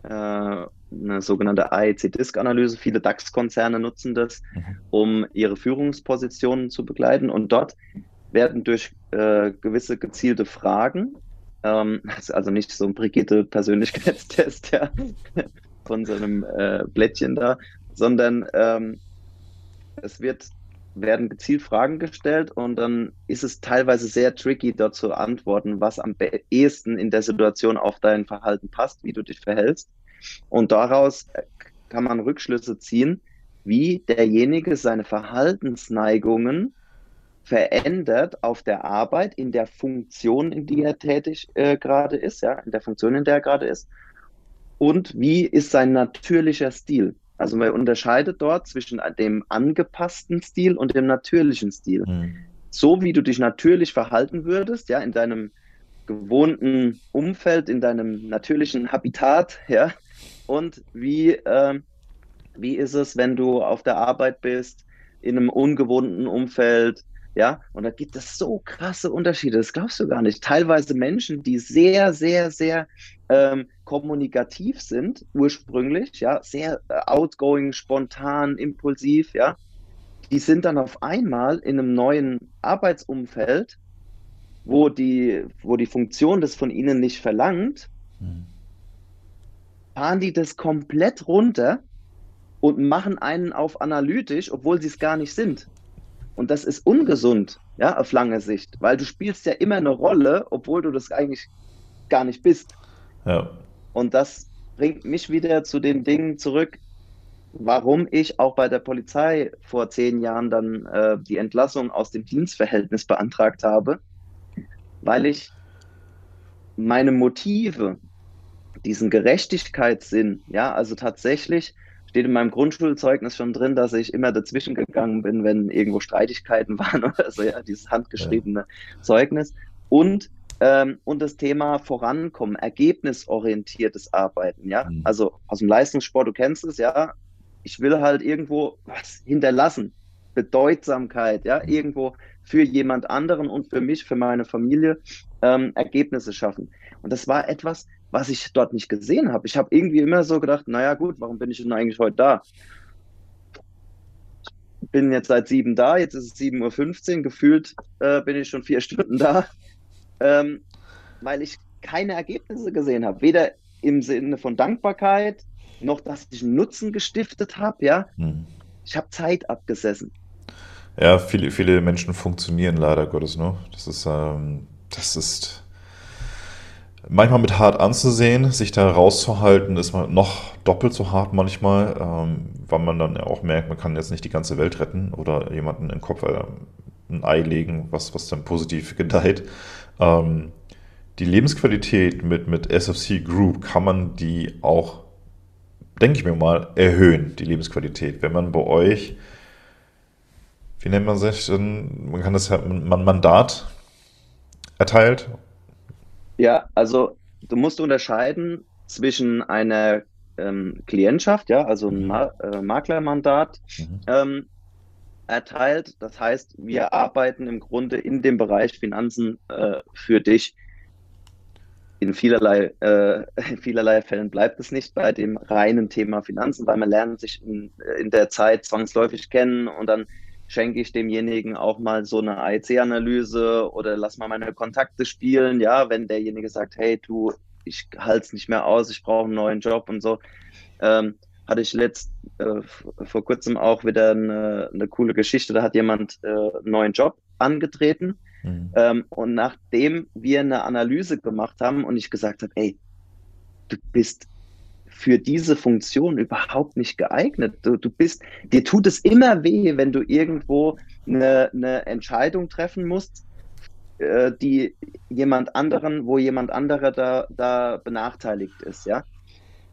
äh, eine sogenannte AEC-Disk-Analyse. Viele DAX-Konzerne nutzen das, mhm. um ihre Führungspositionen zu begleiten. Und dort werden durch äh, gewisse gezielte Fragen, ähm, also nicht so ein Brigitte-Persönlichkeitstest ja, von so einem äh, Blättchen da, sondern ähm, es wird, werden gezielt Fragen gestellt und dann ist es teilweise sehr tricky, dort zu antworten, was am ehesten in der Situation auf dein Verhalten passt, wie du dich verhältst. Und daraus kann man Rückschlüsse ziehen, wie derjenige seine Verhaltensneigungen verändert auf der Arbeit, in der Funktion, in die er tätig äh, gerade ist, ja, in der Funktion, in der er gerade ist. Und wie ist sein natürlicher Stil? Also man unterscheidet dort zwischen dem angepassten Stil und dem natürlichen Stil. Mhm. So wie du dich natürlich verhalten würdest, ja, in deinem gewohnten Umfeld, in deinem natürlichen Habitat, ja, und wie, äh, wie ist es, wenn du auf der Arbeit bist, in einem ungewohnten Umfeld, Ja, und da gibt es so krasse Unterschiede, das glaubst du gar nicht. Teilweise Menschen, die sehr, sehr, sehr ähm, kommunikativ sind, ursprünglich, ja, sehr äh, outgoing, spontan, impulsiv, ja, die sind dann auf einmal in einem neuen Arbeitsumfeld, wo die, wo die Funktion das von ihnen nicht verlangt, mhm. fahren die das komplett runter und machen einen auf analytisch, obwohl sie es gar nicht sind. Und das ist ungesund, ja, auf lange Sicht, weil du spielst ja immer eine Rolle, obwohl du das eigentlich gar nicht bist. Ja. Und das bringt mich wieder zu den Dingen zurück, warum ich auch bei der Polizei vor zehn Jahren dann äh, die Entlassung aus dem Dienstverhältnis beantragt habe, weil ich meine Motive, diesen Gerechtigkeitssinn, ja, also tatsächlich steht in meinem Grundschulzeugnis schon drin, dass ich immer dazwischen gegangen bin, wenn irgendwo Streitigkeiten waren oder so, ja, dieses handgeschriebene ja. Zeugnis. Und, ähm, und das Thema Vorankommen, ergebnisorientiertes Arbeiten, ja. Mhm. Also aus dem Leistungssport, du kennst es, ja. Ich will halt irgendwo was hinterlassen. Bedeutsamkeit, ja, mhm. irgendwo für jemand anderen und für mich, für meine Familie ähm, Ergebnisse schaffen. Und das war etwas, was ich dort nicht gesehen habe. Ich habe irgendwie immer so gedacht, naja gut, warum bin ich denn eigentlich heute da? Bin jetzt seit sieben da, jetzt ist es 7.15 Uhr, gefühlt äh, bin ich schon vier Stunden da, ähm, weil ich keine Ergebnisse gesehen habe. Weder im Sinne von Dankbarkeit, noch dass ich einen Nutzen gestiftet habe, ja. Hm. Ich habe Zeit abgesessen. Ja, viele, viele Menschen funktionieren leider Gottes nur. Das ist, ähm, das ist manchmal mit hart anzusehen, sich da rauszuhalten, ist man noch doppelt so hart manchmal, ähm, weil man dann ja auch merkt, man kann jetzt nicht die ganze Welt retten oder jemanden den Kopf äh, ein Ei legen, was, was dann positiv gedeiht. Ähm, die Lebensqualität mit, mit SFC Group kann man die auch, denke ich mir mal, erhöhen, die Lebensqualität. Wenn man bei euch, wie nennt man sich, man kann das ja, man Mandat erteilt ja, also du musst unterscheiden zwischen einer ähm, Klientschaft, ja, also ein Ma äh, Maklermandat mhm. ähm, erteilt. Das heißt, wir arbeiten im Grunde in dem Bereich Finanzen äh, für dich. In vielerlei, äh, in vielerlei Fällen bleibt es nicht bei dem reinen Thema Finanzen, weil man lernt sich in, in der Zeit zwangsläufig kennen und dann schenke ich demjenigen auch mal so eine AEC-Analyse oder lass mal meine Kontakte spielen. Ja, wenn derjenige sagt, hey, du, ich halte es nicht mehr aus, ich brauche einen neuen Job und so. Ähm, hatte ich letzt äh, vor kurzem auch wieder eine, eine, coole Geschichte. Da hat jemand äh, einen neuen Job angetreten. Mhm. Ähm, und nachdem wir eine Analyse gemacht haben und ich gesagt habe, ey, du bist für diese Funktion überhaupt nicht geeignet. Du, du bist, dir tut es immer weh, wenn du irgendwo eine, eine Entscheidung treffen musst, äh, die jemand anderen, wo jemand anderer da, da benachteiligt ist, ja.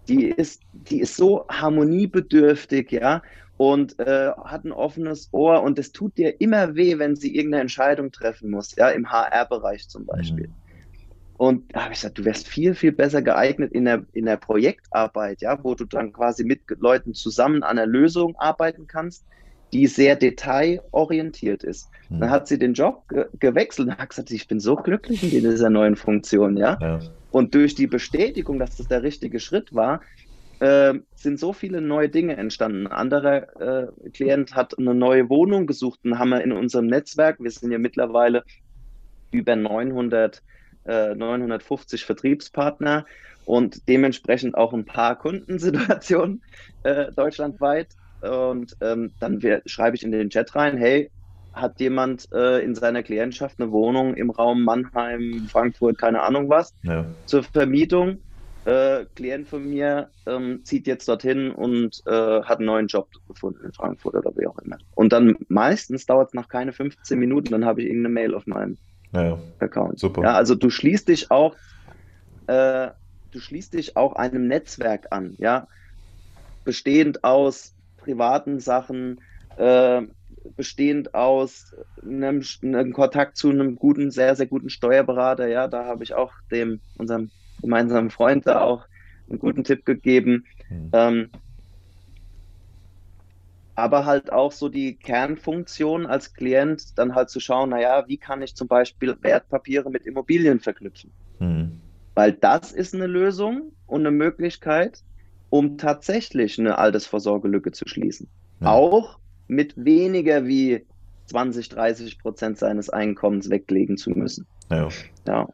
Die ist, die ist so harmoniebedürftig, ja, und äh, hat ein offenes Ohr und es tut dir immer weh, wenn sie irgendeine Entscheidung treffen muss, ja, im HR-Bereich zum Beispiel. Mhm. Und da habe ich gesagt, du wärst viel, viel besser geeignet in der, in der Projektarbeit, ja, wo du dann quasi mit Leuten zusammen an einer Lösung arbeiten kannst, die sehr detailorientiert ist. Mhm. Dann hat sie den Job ge gewechselt und hat gesagt, ich bin so glücklich in dieser neuen Funktion, ja. ja. Und durch die Bestätigung, dass das der richtige Schritt war, äh, sind so viele neue Dinge entstanden. Ein anderer äh, Klient hat eine neue Wohnung gesucht und haben wir in unserem Netzwerk, wir sind ja mittlerweile über 900 950 äh, Vertriebspartner und dementsprechend auch ein paar Kundensituationen äh, deutschlandweit. Und ähm, dann schreibe ich in den Chat rein, hey, hat jemand äh, in seiner Klientschaft eine Wohnung im Raum Mannheim, Frankfurt, keine Ahnung was, ja. zur Vermietung? Äh, Klient von mir ähm, zieht jetzt dorthin und äh, hat einen neuen Job gefunden in Frankfurt oder wie auch immer. Und dann meistens dauert es noch keine 15 Minuten, dann habe ich irgendeine Mail auf meinem ja, Account. Super. Ja, also du schließt dich auch, äh, du schließt dich auch einem Netzwerk an, ja, bestehend aus privaten Sachen, äh, bestehend aus einem, einem, Kontakt zu einem guten, sehr, sehr guten Steuerberater, ja, da habe ich auch dem, unserem gemeinsamen Freund da auch einen guten Tipp gegeben. Mhm. Ähm, aber halt auch so die Kernfunktion als Klient, dann halt zu schauen, naja, wie kann ich zum Beispiel Wertpapiere mit Immobilien verknüpfen? Hm. Weil das ist eine Lösung und eine Möglichkeit, um tatsächlich eine Altersvorsorgelücke zu schließen. Ja. Auch mit weniger wie 20, 30 Prozent seines Einkommens weglegen zu müssen. Ja. ja.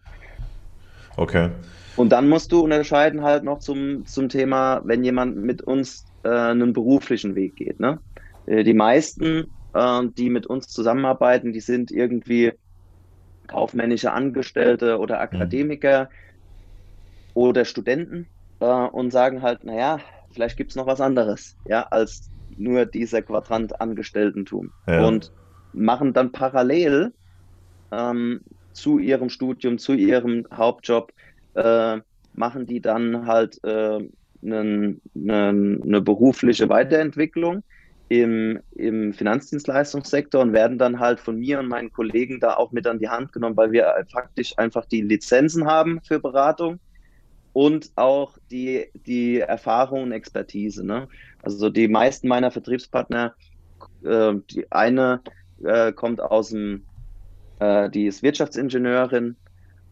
Okay. Und dann musst du unterscheiden halt noch zum, zum Thema, wenn jemand mit uns äh, einen beruflichen Weg geht. Ne? Äh, die meisten, äh, die mit uns zusammenarbeiten, die sind irgendwie kaufmännische Angestellte oder Akademiker mhm. oder Studenten äh, und sagen halt, naja, vielleicht gibt es noch was anderes, ja, als nur dieser Quadrant Angestelltentum. Ja. Und machen dann parallel ähm, zu ihrem Studium, zu ihrem Hauptjob, äh, machen die dann halt äh, eine, eine berufliche Weiterentwicklung im, im Finanzdienstleistungssektor und werden dann halt von mir und meinen Kollegen da auch mit an die Hand genommen, weil wir faktisch einfach die Lizenzen haben für Beratung und auch die, die Erfahrung und Expertise. Ne? Also die meisten meiner Vertriebspartner, äh, die eine äh, kommt aus dem, äh, die ist Wirtschaftsingenieurin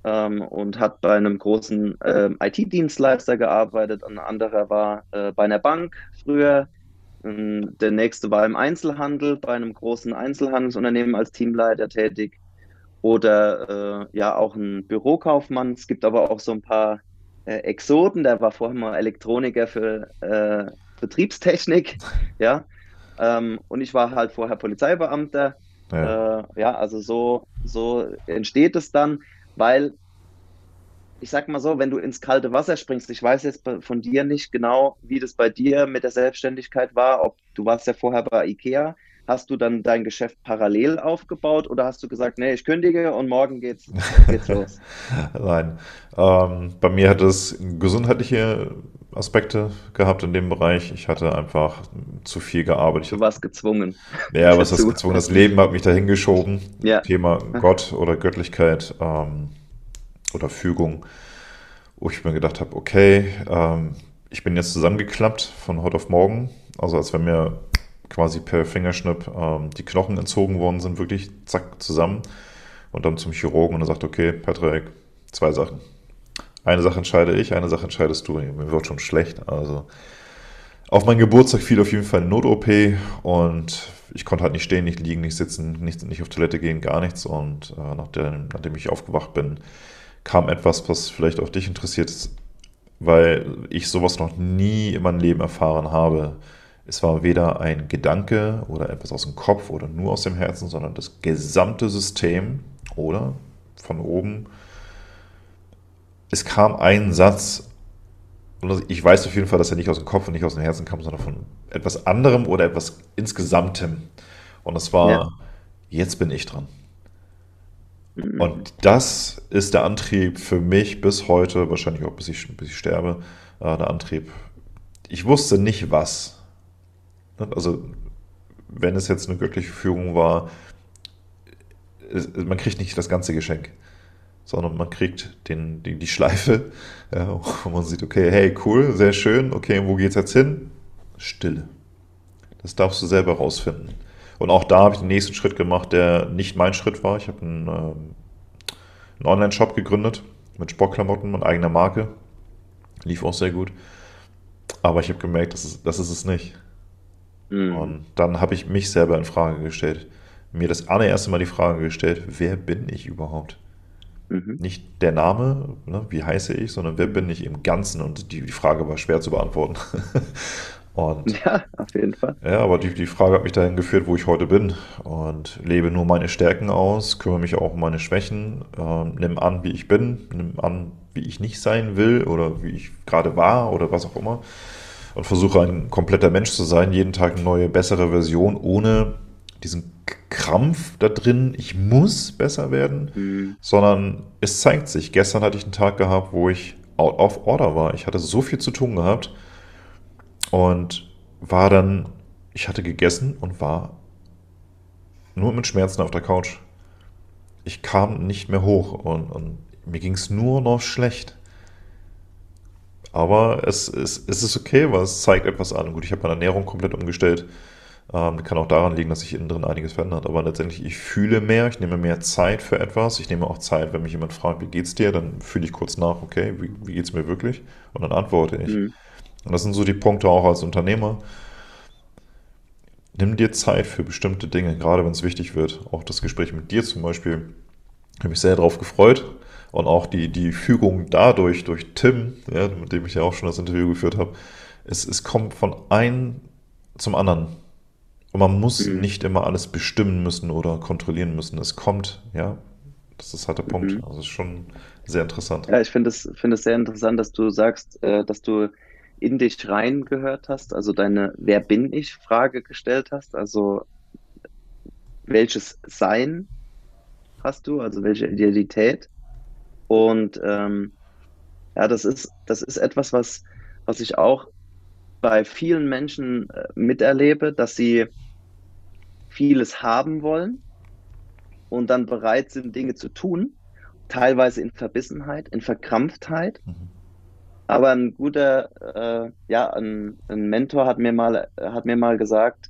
ähm, und hat bei einem großen äh, IT-Dienstleister gearbeitet. Ein anderer war äh, bei einer Bank früher. Ähm, der nächste war im Einzelhandel, bei einem großen Einzelhandelsunternehmen als Teamleiter tätig. Oder äh, ja, auch ein Bürokaufmann. Es gibt aber auch so ein paar äh, Exoten. Der war vorher mal Elektroniker für äh, Betriebstechnik. Ja. Ähm, und ich war halt vorher Polizeibeamter. Ja. Äh, ja, also so, so entsteht es dann weil ich sag mal so, wenn du ins kalte Wasser springst, ich weiß jetzt von dir nicht genau, wie das bei dir mit der Selbstständigkeit war, ob du warst ja vorher bei IKEA, hast du dann dein Geschäft parallel aufgebaut oder hast du gesagt, nee, ich kündige und morgen geht's, geht's los? Nein, ähm, bei mir hat es gesundheitliche Aspekte gehabt in dem Bereich. Ich hatte einfach zu viel gearbeitet. Du warst gezwungen. Ja, was ist gezwungen? Das Leben hat mich dahin geschoben. Ja. Thema Gott oder Göttlichkeit ähm, oder Fügung, wo ich mir gedacht habe, okay, ähm, ich bin jetzt zusammengeklappt von heute auf morgen. Also als wenn mir quasi per Fingerschnipp ähm, die Knochen entzogen worden sind, wirklich zack zusammen. Und dann zum Chirurgen und er sagt, okay, Patrick, zwei Sachen eine Sache entscheide ich, eine Sache entscheidest du. Mir wird schon schlecht. Also auf meinen Geburtstag fiel auf jeden Fall eine Not-OP und ich konnte halt nicht stehen, nicht liegen, nicht sitzen, nicht, nicht auf Toilette gehen, gar nichts. Und äh, nachdem, nachdem ich aufgewacht bin, kam etwas, was vielleicht auch dich interessiert, weil ich sowas noch nie in meinem Leben erfahren habe. Es war weder ein Gedanke oder etwas aus dem Kopf oder nur aus dem Herzen, sondern das gesamte System oder von oben es kam ein Satz, und ich weiß auf jeden Fall, dass er nicht aus dem Kopf und nicht aus dem Herzen kam, sondern von etwas anderem oder etwas insgesamtem. Und das war, ja. jetzt bin ich dran. Mhm. Und das ist der Antrieb für mich bis heute, wahrscheinlich auch bis ich, bis ich sterbe, äh, der Antrieb. Ich wusste nicht was. Also, wenn es jetzt eine göttliche Führung war, man kriegt nicht das ganze Geschenk sondern man kriegt den, die, die Schleife ja, und man sieht, okay, hey, cool, sehr schön, okay, wo geht's jetzt hin? Stille. Das darfst du selber rausfinden. Und auch da habe ich den nächsten Schritt gemacht, der nicht mein Schritt war. Ich habe einen, ähm, einen Online-Shop gegründet mit Sportklamotten und eigener Marke. Lief auch sehr gut. Aber ich habe gemerkt, das ist, das ist es nicht. Mhm. Und dann habe ich mich selber in Frage gestellt. Mir das allererste Mal die Frage gestellt, wer bin ich überhaupt? Mhm. Nicht der Name, ne, wie heiße ich, sondern wer bin ich im Ganzen? Und die, die Frage war schwer zu beantworten. Und, ja, auf jeden Fall. Ja, aber die, die Frage hat mich dahin geführt, wo ich heute bin. Und lebe nur meine Stärken aus, kümmere mich auch um meine Schwächen, äh, nimm an, wie ich bin, nimm an, wie ich nicht sein will oder wie ich gerade war oder was auch immer. Und versuche ein kompletter Mensch zu sein, jeden Tag eine neue, bessere Version, ohne diesen Krampf da drin, ich muss besser werden, mhm. sondern es zeigt sich. Gestern hatte ich einen Tag gehabt, wo ich out of order war. Ich hatte so viel zu tun gehabt und war dann, ich hatte gegessen und war nur mit Schmerzen auf der Couch. Ich kam nicht mehr hoch und, und mir ging es nur noch schlecht. Aber es, es, es ist okay, weil es zeigt etwas an. Gut, ich habe meine Ernährung komplett umgestellt Ähm, kann auch daran liegen, dass sich innen drin einiges verändert. Aber letztendlich, ich fühle mehr, ich nehme mehr Zeit für etwas. Ich nehme auch Zeit, wenn mich jemand fragt, wie geht's dir, dann fühle ich kurz nach, okay, wie, wie geht's mir wirklich? Und dann antworte ich. Mhm. Und das sind so die Punkte auch als Unternehmer. Nimm dir Zeit für bestimmte Dinge, gerade wenn es wichtig wird. Auch das Gespräch mit dir zum Beispiel, habe mich sehr darauf gefreut. Und auch die, die Fügung dadurch, durch Tim, ja, mit dem ich ja auch schon das Interview geführt habe, es, es kommt von einem zum anderen. Und man muss mhm. nicht immer alles bestimmen müssen oder kontrollieren müssen. Es kommt, ja. Das ist halt der Punkt. Mhm. Also ist schon sehr interessant. Ja, ich finde es, finde es sehr interessant, dass du sagst, äh, dass du in dich reingehört hast, also deine Wer bin ich Frage gestellt hast, also welches Sein hast du, also welche Identität. Und ähm, ja, das ist, das ist etwas, was, was ich auch bei vielen Menschen äh, miterlebe, dass sie vieles haben wollen und dann bereit sind, Dinge zu tun, teilweise in Verbissenheit, in Verkrampftheit. Mhm. Aber ein guter, äh, ja, ein, ein, Mentor hat mir mal, hat mir mal gesagt,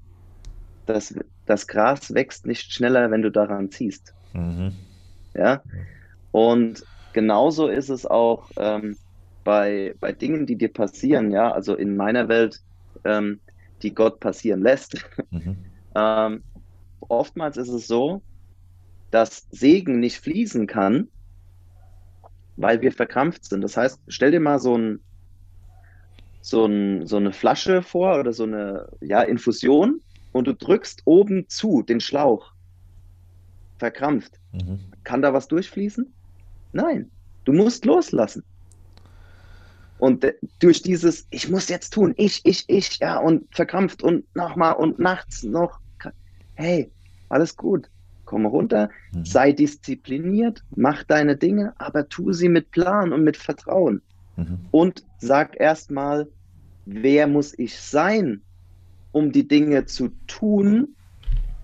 dass das Gras wächst nicht schneller, wenn du daran ziehst. Mhm. Ja. Und genauso ist es auch ähm, bei, bei Dingen, die dir passieren, ja, also in meiner Welt, ähm, die Gott passieren lässt. Mhm. ähm, oftmals ist es so, dass Segen nicht fließen kann, weil wir verkrampft sind. Das heißt, stell dir mal so, ein, so, ein, so eine Flasche vor oder so eine ja, Infusion und du drückst oben zu den Schlauch. Verkrampft. Mhm. Kann da was durchfließen? Nein. Du musst loslassen. Und durch dieses, ich muss jetzt tun, ich, ich, ich, ja, und verkrampft und nochmal und nachts noch. Hey, alles gut komm runter, mhm. sei diszipliniert, mach deine Dinge, aber tu sie mit Plan und mit Vertrauen. Mhm. Und sag erstmal, wer muss ich sein, um die Dinge zu tun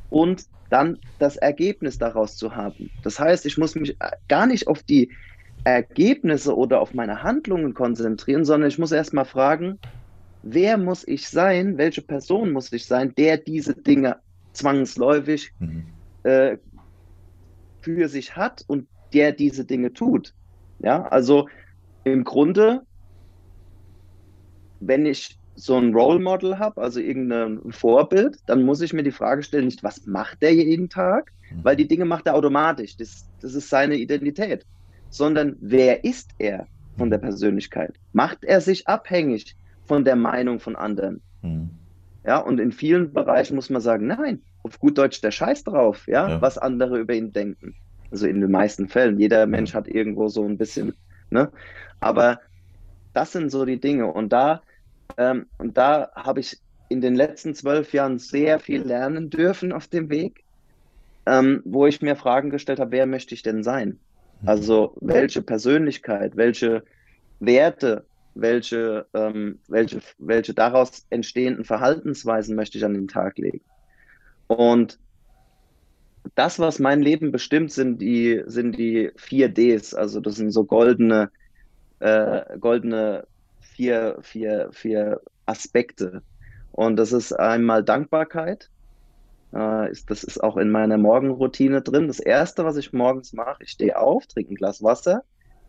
und dann das Ergebnis daraus zu haben. Das heißt, ich muss mich gar nicht auf die Ergebnisse oder auf meine Handlungen konzentrieren, sondern ich muss erstmal fragen, wer muss ich sein, welche Person muss ich sein, der diese Dinge zwangsläufig mhm äh, für sich hat und der diese Dinge tut. Ja, also im Grunde, wenn ich so ein Role Model habe, also irgendein Vorbild, dann muss ich mir die Frage stellen, nicht was macht der jeden Tag, mhm. weil die Dinge macht er automatisch, das, das ist seine Identität, sondern wer ist er von der Persönlichkeit? Macht er sich abhängig von der Meinung von anderen? Mhm. Ja, und in vielen Bereichen muss man sagen, nein, auf gut Deutsch der Scheiß drauf, ja, ja, was andere über ihn denken. Also in den meisten Fällen. Jeder Mensch hat irgendwo so ein bisschen, ne? Aber das sind so die Dinge. Und da, ähm, und da habe ich in den letzten zwölf Jahren sehr viel lernen dürfen auf dem Weg, ähm, wo ich mir Fragen gestellt habe, wer möchte ich denn sein? Mhm. Also welche Persönlichkeit, welche Werte, welche, ähm, welche, welche daraus entstehenden Verhaltensweisen möchte ich an den Tag legen? Und das, was mein Leben bestimmt, sind die, sind die 4Ds. Also das sind so goldene, äh, goldene vier, vier, vier Aspekte. Und das ist einmal Dankbarkeit. Äh, ist, das ist auch in meiner Morgenroutine drin. Das Erste, was ich morgens mache, ich stehe auf, trinke ein Glas Wasser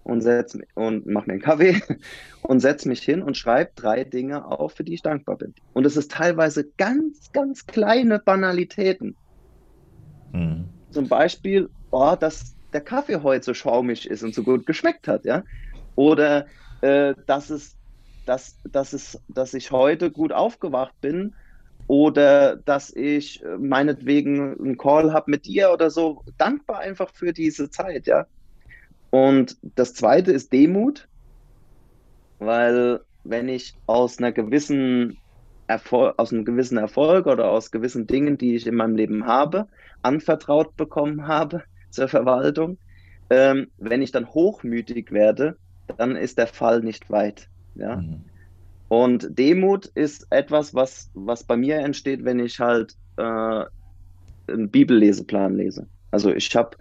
und, setz, und mache mir einen Kaffee und setze mich hin und schreibe drei Dinge auf, für die ich dankbar bin. Und es ist teilweise ganz, ganz kleine Banalitäten. Mhm. Zum Beispiel, oh, dass der Kaffee heute so schaumig ist und so gut geschmeckt hat, ja. Oder äh, dass es, dass, dass es, dass ich heute gut aufgewacht bin oder dass ich äh, meinetwegen einen Call habe mit dir oder so. Dankbar einfach für diese Zeit, ja. Und das zweite ist Demut, weil wenn ich aus einer gewissen Erfolg, aus einem gewissen Erfolg oder aus gewissen Dingen, die ich in meinem Leben habe, anvertraut bekommen habe zur Verwaltung, ähm, wenn ich dann hochmütig werde, dann ist der Fall nicht weit. Ja? Mhm. Und Demut ist etwas, was, was bei mir entsteht, wenn ich halt äh, einen Bibelleseplan lese. Also ich habe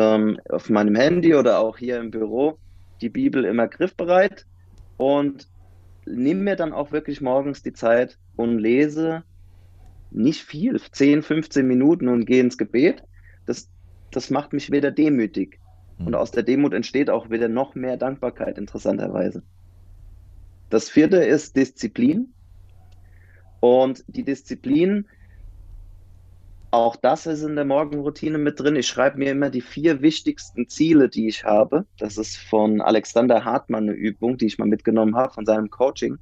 ähm, auf meinem Handy oder auch hier im Büro die Bibel immer griffbereit und nehme mir dann auch wirklich morgens die Zeit und lese nicht viel, 10, 15 Minuten und gehe ins Gebet. Das, das macht mich wieder demütig. Mhm. Und aus der Demut entsteht auch wieder noch mehr Dankbarkeit, interessanterweise. Das vierte ist Disziplin. Und die Disziplin, auch das ist in der Morgenroutine mit drin. Ich schreibe mir immer die vier wichtigsten Ziele, die ich habe. Das ist von Alexander Hartmann eine Übung, die ich mal mitgenommen habe von seinem Coaching.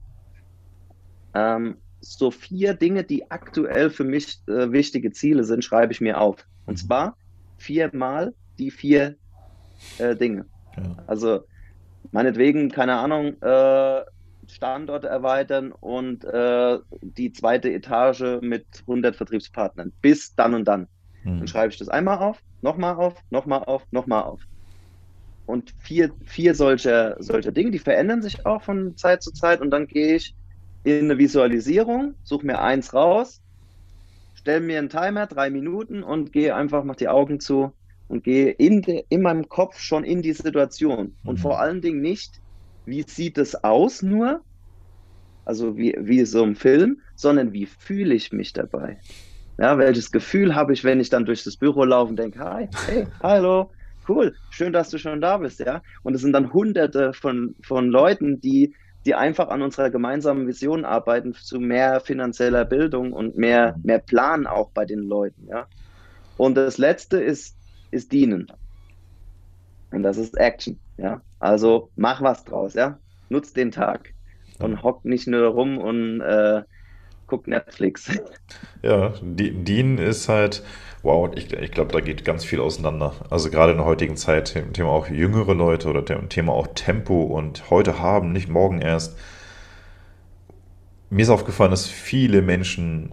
Ähm, so vier Dinge, die aktuell für mich äh, wichtige Ziele sind, schreibe ich mir auf. Und mhm. zwar viermal die vier äh, Dinge. Ja. Also meinetwegen, keine Ahnung, äh, Standort erweitern und äh, die zweite Etage mit 100 Vertriebspartnern. Bis dann und dann. Mhm. Dann schreibe ich das einmal auf, nochmal auf, nochmal auf, nochmal auf. Und vier, vier solcher, solcher Dinge, die verändern sich auch von Zeit zu Zeit. Und dann gehe ich in eine Visualisierung, suche mir eins raus, stelle mir einen Timer, drei Minuten und gehe einfach, mach die Augen zu und gehe in, de, in meinem Kopf schon in die Situation. Und mhm. vor allen Dingen nicht, wie sieht es aus nur, also wie, wie so im Film, sondern wie fühle ich mich dabei? Ja, welches Gefühl habe ich, wenn ich dann durch das Büro laufe und denke, hi, hey, hallo, cool, schön, dass du schon da bist, ja. Und es sind dann hunderte von, von Leuten, die, die einfach an unserer gemeinsamen Vision arbeiten zu mehr finanzieller Bildung und mehr, mehr Plan auch bei den Leuten, ja. Und das letzte ist, ist dienen. Und das ist Action, ja. Also mach was draus, ja. Nutz den Tag und hock nicht nur rum und äh, guck Netflix. Ja, Dean ist halt, wow, ich, ich glaube, da geht ganz viel auseinander. Also gerade in der heutigen Zeit, Thema auch jüngere Leute oder Thema auch Tempo und heute haben, nicht morgen erst. Mir ist aufgefallen, dass viele Menschen,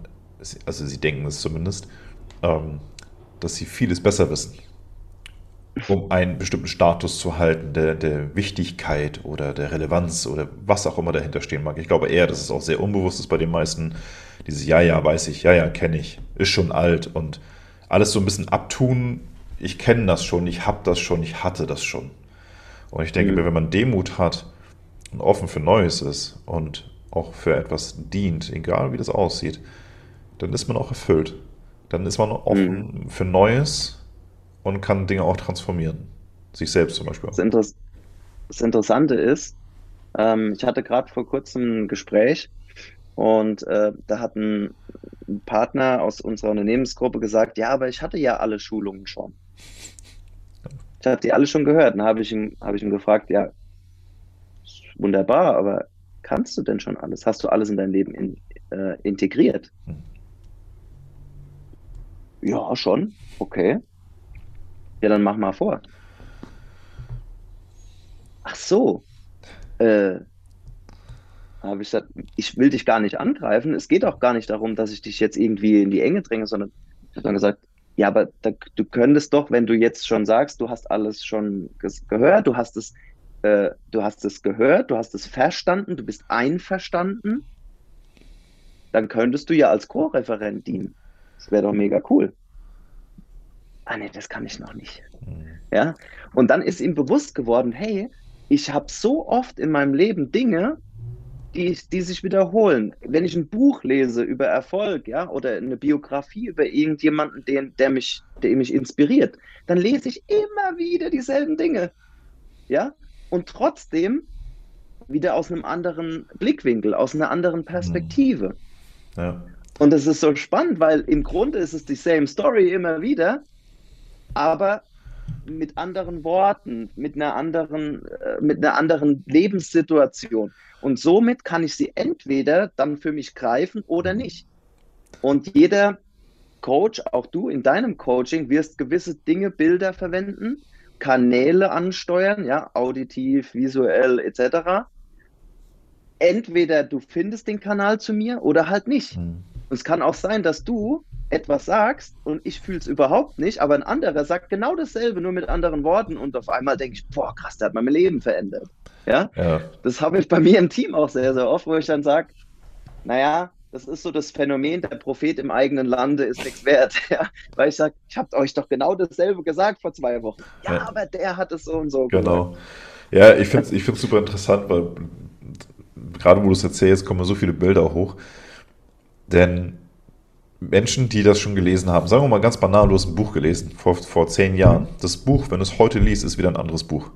also sie denken es zumindest, ähm, dass sie vieles besser wissen um einen bestimmten Status zu halten, der, der Wichtigkeit oder der Relevanz oder was auch immer dahinter stehen mag. Ich glaube eher, dass es auch sehr unbewusst ist bei den meisten. Dieses Ja, ja, weiß ich, ja, ja, kenne ich, ist schon alt und alles so ein bisschen abtun. Ich kenne das schon, ich habe das schon, ich hatte das schon. Und ich denke mhm. mir, wenn man Demut hat und offen für Neues ist und auch für etwas dient, egal wie das aussieht, dann ist man auch erfüllt. Dann ist man offen mhm. für Neues und kann Dinge auch transformieren. Sich selbst zum Beispiel. Das, Inter das Interessante ist, ähm, ich hatte gerade vor kurzem ein Gespräch und äh, da hat ein Partner aus unserer Unternehmensgruppe gesagt, ja, aber ich hatte ja alle Schulungen schon. Ich hatte die alle schon gehört. Dann habe ich, ihn, hab ich ihn gefragt, ja, wunderbar, aber kannst du denn schon alles? Hast du alles in dein Leben in, äh, integriert? Hm. Ja, schon. Okay. Ja, dann mach mal vor. Ach so. Äh, habe ich gesagt, ich will dich gar nicht angreifen. Es geht auch gar nicht darum, dass ich dich jetzt irgendwie in die Enge dränge, sondern ich habe dann gesagt, ja, aber da, du könntest doch, wenn du jetzt schon sagst, du hast alles schon gehört, du hast es, äh, du hast es gehört, du hast es verstanden, du bist einverstanden, dann könntest du ja als Co-Referent dienen. Das wäre doch mega cool ah nee, das kann ich noch nicht. Mhm. Ja, und dann ist ihm bewusst geworden, hey, ich habe so oft in meinem Leben Dinge, die, die sich wiederholen. Wenn ich ein Buch lese über Erfolg, ja, oder eine Biografie über irgendjemanden, den, der mich, der mich inspiriert, dann lese ich immer wieder dieselben Dinge. Ja, und trotzdem wieder aus einem anderen Blickwinkel, aus einer anderen Perspektive. Mhm. Ja. Und das ist so spannend, weil im Grunde ist es die same Story immer wieder, aber mit anderen Worten, mit einer anderen, äh, mit einer anderen Lebenssituation. Und somit kann ich sie entweder dann für mich greifen oder nicht. Und jeder Coach, auch du in deinem Coaching, wirst gewisse Dinge, Bilder verwenden, Kanäle ansteuern, ja, auditiv, visuell etc. Entweder du findest den Kanal zu mir oder halt nicht. Mhm. Es kann auch sein, dass du etwas sagst und ich fühle es überhaupt nicht, aber ein anderer sagt genau dasselbe, nur mit anderen Worten und auf einmal denke ich, boah, krass, der hat mein Leben verändert. Ja, ja. das habe ich bei mir im Team auch sehr, sehr oft, wo ich dann sage, naja, das ist so das Phänomen, der Prophet im eigenen Lande ist nichts wert. Ja? Weil ich sage, ich habe euch doch genau dasselbe gesagt vor zwei Wochen. Ja, ja. aber der hat es so und so Genau. Gesagt. Ja, ich finde es ich super interessant, weil gerade wo du es erzählst, kommen so viele Bilder hoch. Denn Menschen, die das schon gelesen haben, sagen wir mal ganz banal, du hast ein Buch gelesen vor, vor zehn Jahren. Das Buch, wenn du es heute liest, ist wieder ein anderes Buch.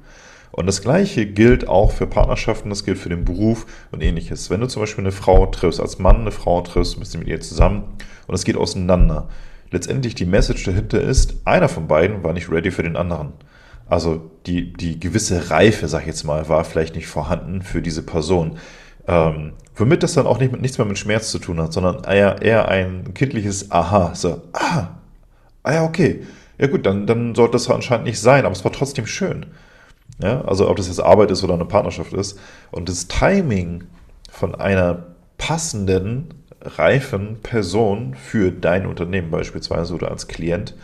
Und das Gleiche gilt auch für Partnerschaften, das gilt für den Beruf und ähnliches. Wenn du zum Beispiel eine Frau triffst, als Mann eine Frau triffst, bist du mit ihr zusammen und es geht auseinander. Letztendlich die Message dahinter ist, einer von beiden war nicht ready für den anderen. Also die, die gewisse Reife, sag ich jetzt mal, war vielleicht nicht vorhanden für diese Person. Ähm, womit das dann auch nicht nichts mehr mit Schmerz zu tun hat, sondern eher, eher ein kindliches Aha. So, ah, ah ja, okay. Ja gut, dann, dann sollte das anscheinend nicht sein, aber es war trotzdem schön. Ja, also ob das jetzt Arbeit ist oder eine Partnerschaft ist. Und das Timing von einer passenden, reifen Person für dein Unternehmen beispielsweise oder als Klient,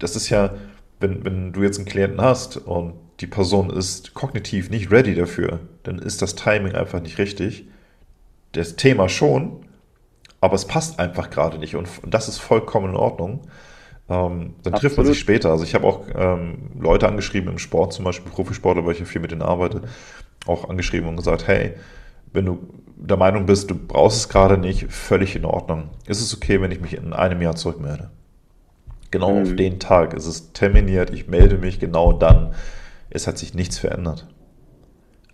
das ist ja, wenn, wenn du jetzt einen Klienten hast und die Person ist kognitiv nicht ready dafür, dann ist das Timing einfach nicht richtig. Das Thema schon, aber es passt einfach gerade nicht und das ist vollkommen in Ordnung. Ähm, dann Absolut. trifft man sich später. Also ich habe auch ähm, Leute angeschrieben im Sport, zum Beispiel Profisportler, weil ich ja viel mit denen arbeite, auch angeschrieben und gesagt, hey, wenn du der Meinung bist, du brauchst es gerade nicht, völlig in Ordnung. Ist es okay, wenn ich mich in einem Jahr zurückmelde? Genau mhm. auf den Tag. Es ist terminiert, ich melde mich genau dann. Es hat sich nichts verändert.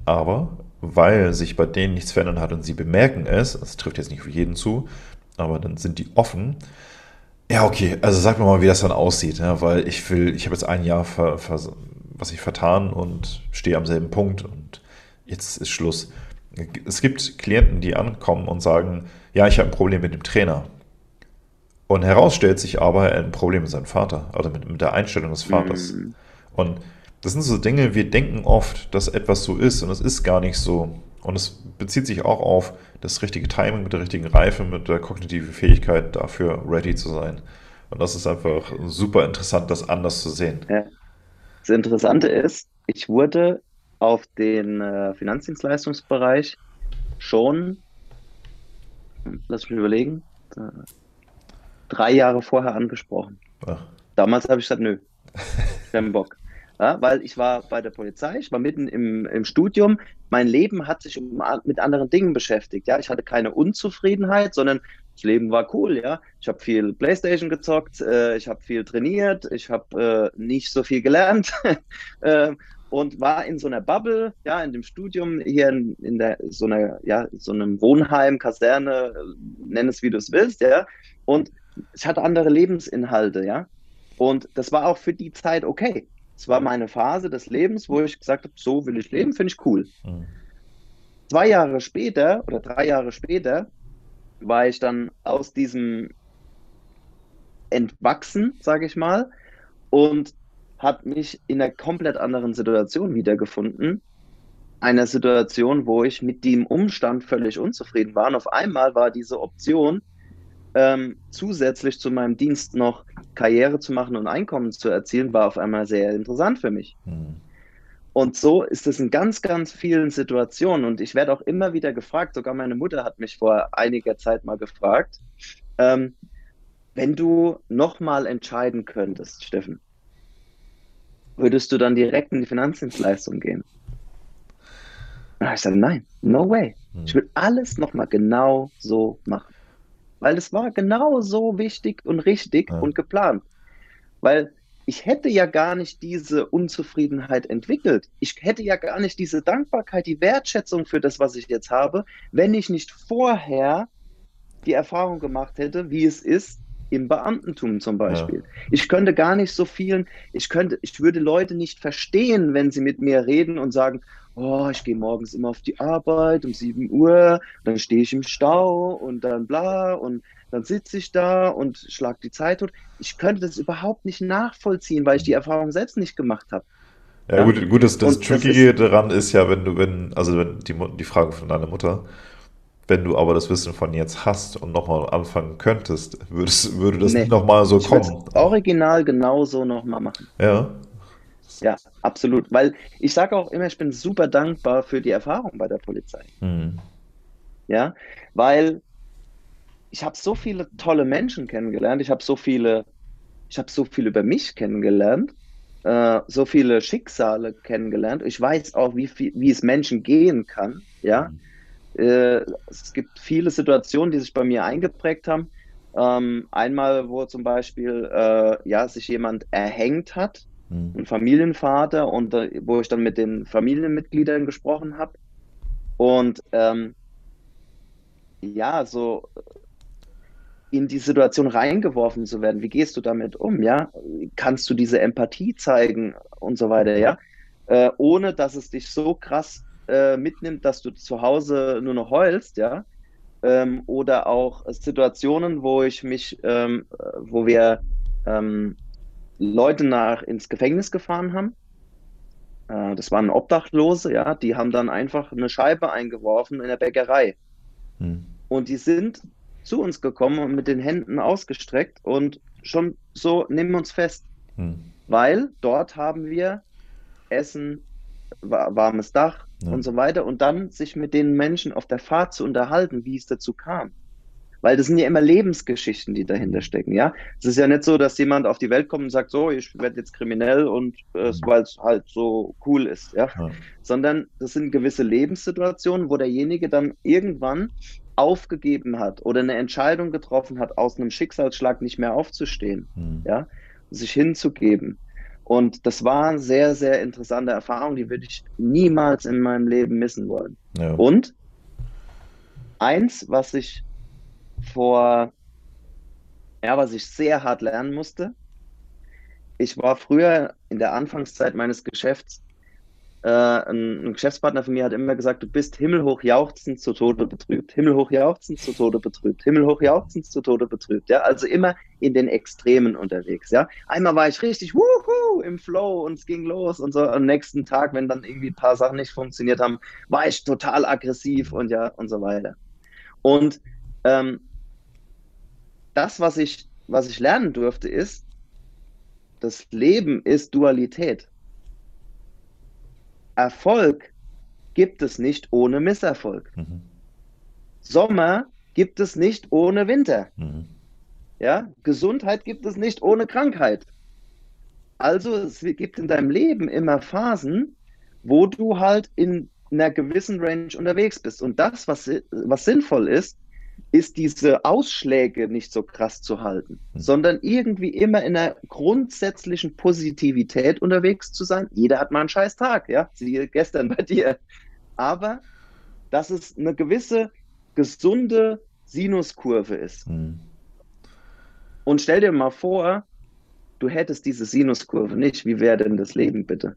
Aber weil sich bei denen nichts verändert hat und sie bemerken es, das trifft jetzt nicht für jeden zu, aber dann sind die offen, ja, okay. Also sag mir mal, wie das dann aussieht, ja, weil ich will, ich habe jetzt ein Jahr ver, ver, was ich vertan und stehe am selben Punkt und jetzt ist Schluss. Es gibt Klienten, die ankommen und sagen, ja, ich habe ein Problem mit dem Trainer. Und heraus stellt sich aber, er hat ein Problem mit seinem Vater, oder mit, mit der Einstellung des Vaters. Mhm. Und das sind so Dinge, wir denken oft, dass etwas so ist und es ist gar nicht so. Und es bezieht sich auch auf das richtige Timing, mit der richtigen Reife, mit der kognitiven Fähigkeit dafür ready zu sein. Und das ist einfach super interessant, das anders zu sehen. Ja. Das Interessante ist, ich wurde auf den äh, Finanzdienstleistungsbereich schon, lass mich überlegen, äh, drei Jahre vorher angesprochen. Ach. Damals habe ich gesagt, nö, keinen Bock. Ja, weil ich war bei der Polizei, ich war mitten im, im Studium. Mein Leben hat sich um, mit anderen Dingen beschäftigt. Ja, ich hatte keine Unzufriedenheit, sondern das Leben war cool. Ja, ich habe viel PlayStation gezockt, äh, ich habe viel trainiert, ich habe äh, nicht so viel gelernt äh, und war in so einer Bubble, ja, in dem Studium hier in, in der so einer, ja, so einem Wohnheim, Kaserne, nenn es wie du es willst, ja. Und ich hatte andere Lebensinhalte, ja. Und das war auch für die Zeit okay. Es war meine Phase des Lebens, wo ich gesagt habe, so will ich leben, finde ich cool. Mhm. Zwei Jahre später oder drei Jahre später war ich dann aus diesem entwachsen, sage ich mal, und habe mich in einer komplett anderen Situation wiedergefunden. Einer Situation, wo ich mit dem Umstand völlig unzufrieden war. Und auf einmal war diese Option, ähm, zusätzlich zu meinem Dienst noch Karriere zu machen und Einkommen zu erzielen, war auf einmal sehr interessant für mich. Mhm. Und so ist es in ganz, ganz vielen Situationen. Und ich werde auch immer wieder gefragt, sogar meine Mutter hat mich vor einiger Zeit mal gefragt, ähm, wenn du nochmal entscheiden könntest, Steffen, würdest du dann direkt in die Finanzdienstleistung gehen? Und ich sage, nein, no way. Ich will alles nochmal genau so machen. Weil es war genau so wichtig und richtig ja. und geplant. Weil ich hätte ja gar nicht diese Unzufriedenheit entwickelt. Ich hätte ja gar nicht diese Dankbarkeit, die Wertschätzung für das, was ich jetzt habe, wenn ich nicht vorher die Erfahrung gemacht hätte, wie es ist, im Beamtentum zum Beispiel. Ja. Ich könnte gar nicht so vielen, ich könnte, ich würde Leute nicht verstehen, wenn sie mit mir reden und sagen, oh, ich gehe morgens immer auf die Arbeit um 7 Uhr, dann stehe ich im Stau und dann bla und dann sitze ich da und schlag die Zeit tot. Ich könnte das überhaupt nicht nachvollziehen, weil ich die Erfahrung selbst nicht gemacht habe. Ja, ja, gut, gut das, das Trickige daran ist ja, wenn du, wenn, also wenn die, die Frage von deiner Mutter, wenn du aber das Wissen von jetzt hast und nochmal anfangen könntest, würdest, würde das nee, nicht nochmal so ich kommen. Original genauso nochmal machen. Ja. Ja, absolut. Weil ich sage auch immer, ich bin super dankbar für die Erfahrung bei der Polizei. Mhm. Ja, weil ich habe so viele tolle Menschen kennengelernt. Ich habe so viele, ich habe so viel über mich kennengelernt, äh, so viele Schicksale kennengelernt. Ich weiß auch, wie, viel, wie es Menschen gehen kann. Ja. Mhm äh, es gibt viele Situationen, die sich bei mir eingeprägt haben. Ähm, einmal, wo zum Beispiel äh, ja, sich jemand erhängt hat, mhm. ein Familienvater, und äh, wo ich dann mit den Familienmitgliedern gesprochen habe. Und ähm, ja, so in die Situation reingeworfen zu werden. Wie gehst du damit um? Ja, kannst du diese Empathie zeigen und so weiter? Ja, äh, ohne dass es dich so krass äh, mitnimmt, dass du zu Hause nur noch heulst. Ja, ähm, oder auch Situationen, wo ich mich, ähm, wo wir ähm, Leute nach ins Gefängnis gefahren haben. Äh, das waren Obdachlose, ja, die haben dann einfach eine Scheibe eingeworfen in der Bäckerei. Hm. Und die sind zu uns gekommen und mit den Händen ausgestreckt und schon so, nehmen wir uns fest. Hm. Weil dort haben wir Essen, warmes Dach ja. und so weiter und dann sich mit den Menschen auf der Fahrt zu unterhalten, wie es dazu kam. Weil das sind ja immer Lebensgeschichten, die dahinter stecken, ja. Es ist ja nicht so, dass jemand auf die Welt kommt und sagt, so, ich werde jetzt kriminell und äh, weil es halt so cool ist, ja? ja. Sondern das sind gewisse Lebenssituationen, wo derjenige dann irgendwann aufgegeben hat oder eine Entscheidung getroffen hat, aus einem Schicksalsschlag nicht mehr aufzustehen, mhm. ja, sich hinzugeben. Und das war eine sehr, sehr interessante Erfahrung, die würde ich niemals in meinem Leben missen wollen. Ja. Und eins, was ich vor, ja, was ich sehr hart lernen musste, ich war früher in der Anfangszeit meines Geschäfts äh, ein, ein, Geschäftspartner von mir hat immer gesagt, du bist himmelhoch jauchzend zu Tode betrübt, himmelhoch jauchzend zu Tode betrübt, himmelhoch jauchzend zu Tode betrübt. Ja, also immer in den Extremen unterwegs. Ja, einmal war ich richtig wuhu, im Flow und es ging los und so. Am nächsten Tag, wenn dann irgendwie ein paar Sachen nicht funktioniert haben, war ich total aggressiv und ja und so weiter. Und ähm, das, was ich, was ich lernen durfte, ist, das Leben ist Dualität. Erfolg gibt es nicht ohne Misserfolg. Mhm. Sommer gibt es nicht ohne Winter. Mhm. Ja, Gesundheit gibt es nicht ohne Krankheit. Also es gibt in deinem Leben immer Phasen, wo du halt in einer gewissen Range unterwegs bist. Und das, was, was sinnvoll ist, ist diese Ausschläge nicht so krass zu halten, mhm. sondern irgendwie immer in einer grundsätzlichen Positivität unterwegs zu sein. Jeder hat mal einen scheiß Tag, ja, siehe gestern bei dir. Aber dass es eine gewisse gesunde Sinuskurve ist. Mhm. Und stell dir mal vor, du hättest diese Sinuskurve nicht. Wie wäre denn das Leben bitte?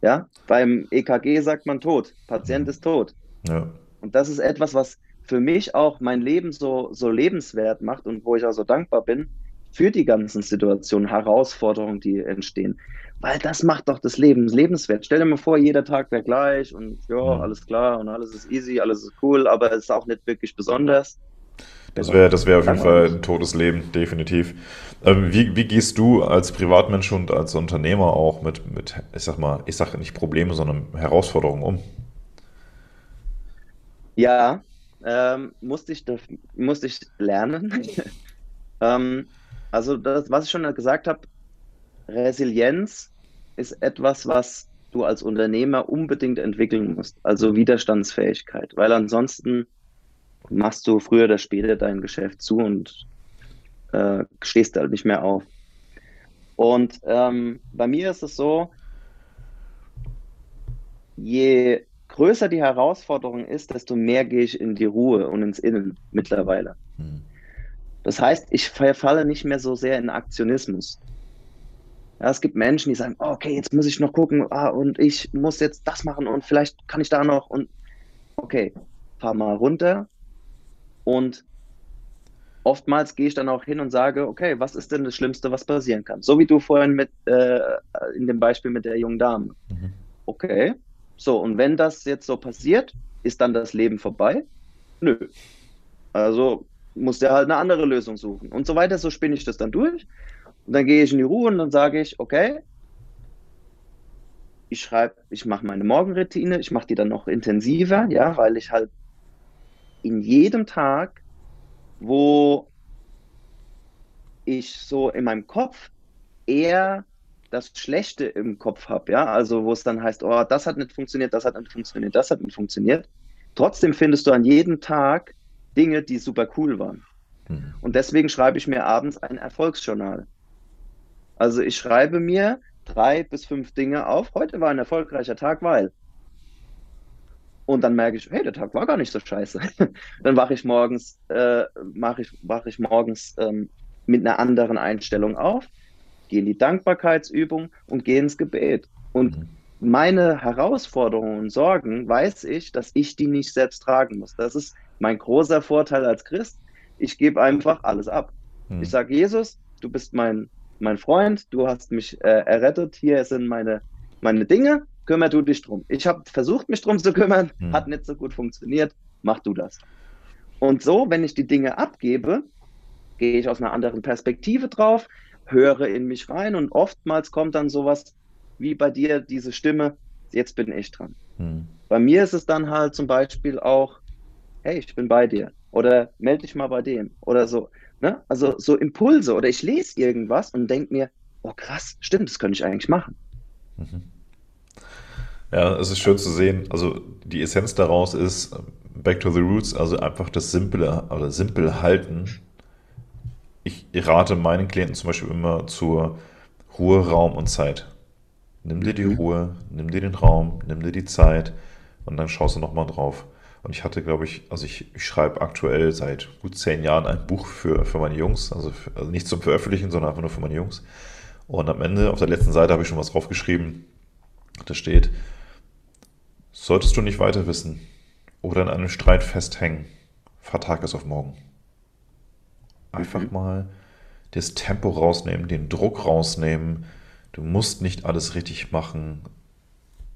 Ja, beim EKG sagt man tot. Patient mhm. ist tot. Ja. Und das ist etwas, was für mich auch mein Leben so, so lebenswert macht und wo ich auch so dankbar bin für die ganzen Situationen, Herausforderungen, die entstehen. Weil das macht doch das Leben lebenswert. Stell dir mal vor, jeder Tag wäre gleich und ja, alles klar und alles ist easy, alles ist cool, aber es ist auch nicht wirklich besonders. Das wäre das wär auf jeden Fall ein totes Leben, definitiv. Ähm, wie, wie gehst du als Privatmensch und als Unternehmer auch mit, mit, ich sag mal, ich sage nicht Probleme, sondern Herausforderungen um? Ja, ähm, musste, ich, musste ich lernen. ähm, also das, was ich schon gesagt habe, Resilienz ist etwas, was du als Unternehmer unbedingt entwickeln musst. Also Widerstandsfähigkeit, weil ansonsten machst du früher oder später dein Geschäft zu und äh, stehst halt nicht mehr auf. Und ähm, bei mir ist es so, je größer die Herausforderung ist, desto mehr gehe ich in die Ruhe und ins Innen mittlerweile. Mhm. Das heißt, ich verfalle nicht mehr so sehr in Aktionismus. Ja, es gibt Menschen, die sagen, okay, jetzt muss ich noch gucken ah, und ich muss jetzt das machen und vielleicht kann ich da noch und okay, fahr mal runter und oftmals gehe ich dann auch hin und sage, okay, was ist denn das Schlimmste, was passieren kann? So wie du vorhin mit äh, in dem Beispiel mit der jungen Dame. Mhm. Okay, so, und wenn das jetzt so passiert, ist dann das Leben vorbei? Nö. Also muss der halt eine andere Lösung suchen. Und so weiter, so spinne ich das dann durch. Und dann gehe ich in die Ruhe und dann sage ich, okay, ich schreibe, ich mache meine Morgenroutine, ich mache die dann noch intensiver, ja, weil ich halt in jedem Tag, wo ich so in meinem Kopf eher das Schlechte im Kopf habe, ja, also wo es dann heißt, oh, das hat nicht funktioniert, das hat nicht funktioniert, das hat nicht funktioniert. Trotzdem findest du an jedem Tag Dinge, die super cool waren. Mhm. Und deswegen schreibe ich mir abends ein Erfolgsjournal. Also ich schreibe mir drei bis fünf Dinge auf. Heute war ein erfolgreicher Tag, weil. Und dann merke ich, hey, der Tag war gar nicht so scheiße. dann wache ich morgens, äh, mache ich, wach ich morgens ähm, mit einer anderen Einstellung auf, gehe in die Dankbarkeitsübung und gehe ins Gebet. Und mhm. meine Herausforderungen und Sorgen weiß ich, dass ich die nicht selbst tragen muss. Das ist mein großer Vorteil als Christ. Ich gebe einfach alles ab. Mhm. Ich sage, Jesus, du bist mein, mein Freund, du hast mich äh, errettet, hier sind meine, meine Dinge, kümmer du dich drum. Ich habe versucht, mich drum zu kümmern, mhm. hat nicht so gut funktioniert, mach du das. Und so, wenn ich die Dinge abgebe, gehe ich aus einer anderen Perspektive drauf, höre in mich rein und oftmals kommt dann sowas wie bei dir diese Stimme, jetzt bin ich dran. Mhm. Bei mir ist es dann halt zum Beispiel auch, hey, ich bin bei dir oder melde dich mal bei dem oder so. Ne? Also so Impulse oder ich lese irgendwas und denke mir, oh krass, stimmt, das könnte ich eigentlich machen. Mhm. Ja, es ist schön zu sehen. Also die Essenz daraus ist Back to the Roots, also einfach das Simple oder simpel halten. Ich rate meinen Klienten zum Beispiel immer zur Ruhe, Raum und Zeit. Nimm dir die mhm. Ruhe, nimm dir den Raum, nimm dir die Zeit und dann schaust du nochmal drauf. Und ich hatte, glaube ich, also ich, ich, schreibe aktuell seit gut zehn Jahren ein Buch für, für meine Jungs, also, für, also nicht zum Veröffentlichen, sondern einfach nur für meine Jungs. Und am Ende, auf der letzten Seite, habe ich schon was draufgeschrieben. Da steht, Solltest du nicht weiter wissen oder in einem Streit festhängen, vertag es auf morgen. Einfach mhm. mal das Tempo rausnehmen, den Druck rausnehmen. Du musst nicht alles richtig machen.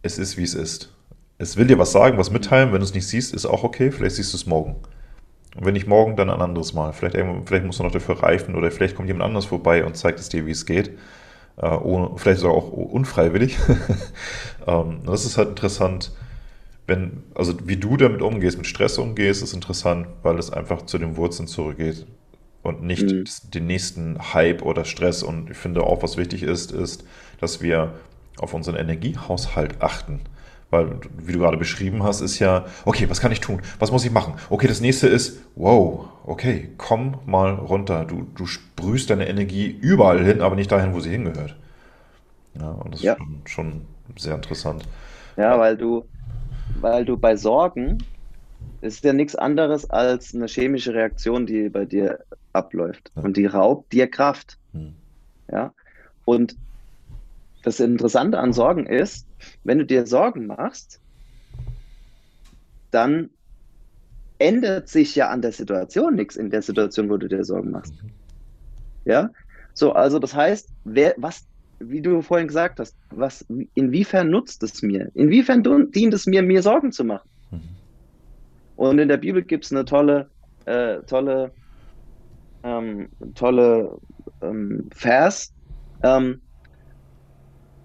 Es ist, wie es ist. Es will dir was sagen, was mitteilen. Wenn du es nicht siehst, ist auch okay. Vielleicht siehst du es morgen. Und wenn nicht morgen, dann ein anderes Mal. Vielleicht, vielleicht musst du noch dafür reifen oder vielleicht kommt jemand anders vorbei und zeigt es dir, wie es geht. Äh, ohne, vielleicht sogar auch unfreiwillig. ähm, das ist halt interessant wenn, also wie du damit umgehst, mit Stress umgehst, ist interessant, weil es einfach zu den Wurzeln zurückgeht und nicht mhm. den nächsten Hype oder Stress. Und ich finde auch, was wichtig ist, ist, dass wir auf unseren Energiehaushalt achten. Weil, wie du gerade beschrieben hast, ist ja, okay, was kann ich tun? Was muss ich machen? Okay, das nächste ist, wow, okay, komm mal runter. Du, du sprühst deine Energie überall hin, aber nicht dahin, wo sie hingehört. Ja, und das ja. ist schon, schon sehr interessant. Ja, weil du, weil du bei Sorgen, ist ja nichts anderes als eine chemische Reaktion, die bei dir abläuft. Ja. Und die raubt dir Kraft. Hm. Ja. Und das Interessante an Sorgen ist, wenn du dir Sorgen machst, dann ändert sich ja an der Situation nichts in der Situation, wo du dir Sorgen machst. Mhm. Ja, so, also das heißt, wer, was wie du vorhin gesagt hast, was, inwiefern nutzt es mir? Inwiefern dient es mir, mir Sorgen zu machen? Mhm. Und in der Bibel gibt es eine tolle, äh, tolle, ähm, tolle ähm, Vers, ähm,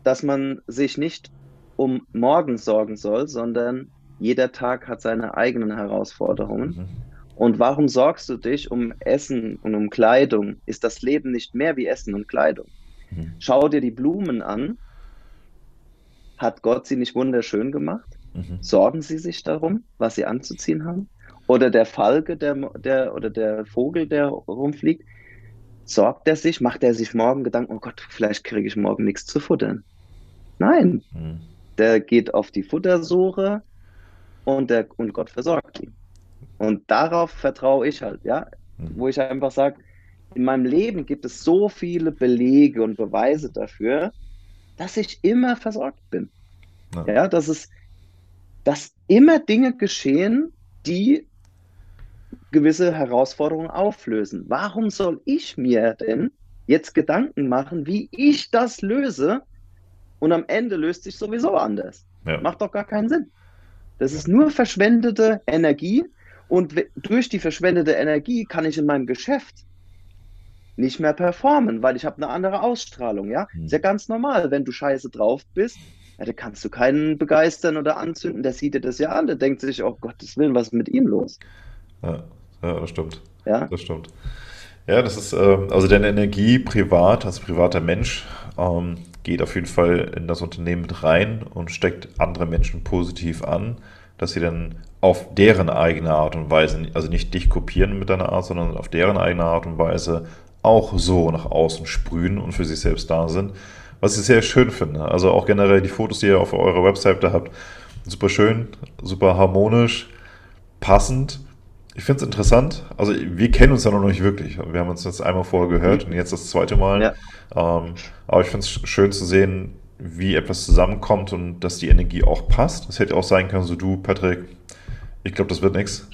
dass man sich nicht um morgen sorgen soll, sondern jeder Tag hat seine eigenen Herausforderungen. Mhm. Und warum sorgst du dich um Essen und um Kleidung? Ist das Leben nicht mehr wie Essen und Kleidung? Mhm. Schau dir die Blumen an. Hat Gott sie nicht wunderschön gemacht? Mhm. Sorgen sie sich darum, was sie anzuziehen haben? Oder der Falke der, der, oder der Vogel, der rumfliegt, sorgt er sich, macht er sich morgen Gedanken, oh Gott, vielleicht kriege ich morgen nichts zu futtern? Nein. Mhm. Der geht auf die Futtersuche und, der, und Gott versorgt ihn. Und darauf vertraue ich halt, ja. Mhm. Wo ich einfach sage, in meinem Leben gibt es so viele Belege und Beweise dafür, dass ich immer versorgt bin. Ja, ja dass es, dass immer Dinge geschehen, die gewisse Herausforderungen auflösen. Warum soll ich mir denn jetzt Gedanken machen, wie ich das löse? Und am Ende löst sich sowieso anders. Ja. Macht doch gar keinen Sinn. Das ist nur verschwendete Energie. Und durch die verschwendete Energie kann ich in meinem Geschäft nicht mehr performen, weil ich habe eine andere Ausstrahlung, ja. Hm. Ist ja ganz normal, wenn du scheiße drauf bist, ja, da kannst du keinen begeistern oder anzünden, der sieht dir das ja an, der denkt sich, oh Gottes Willen, was ist mit ihm los? Ja, ja das stimmt. Ja? Das stimmt. Ja, das ist, ähm, also deine Energie privat, als privater Mensch, ähm, geht auf jeden Fall in das Unternehmen mit rein und steckt andere Menschen positiv an, dass sie dann auf deren eigene Art und Weise, also nicht dich kopieren mit deiner Art, sondern auf deren eigene Art und Weise auch so nach außen sprühen und für sich selbst da sind. Was ich sehr schön finde. Also auch generell die Fotos, die ihr auf eurer Webseite habt, super schön, super harmonisch, passend. Ich finde es interessant. Also wir kennen uns ja noch nicht wirklich. Wir haben uns jetzt einmal vorher gehört mhm. und jetzt das zweite Mal. Ja. Ähm, aber ich finde es schön zu sehen, wie etwas zusammenkommt und dass die Energie auch passt. Es hätte auch sein können, so du, Patrick, ich glaube, das wird nichts.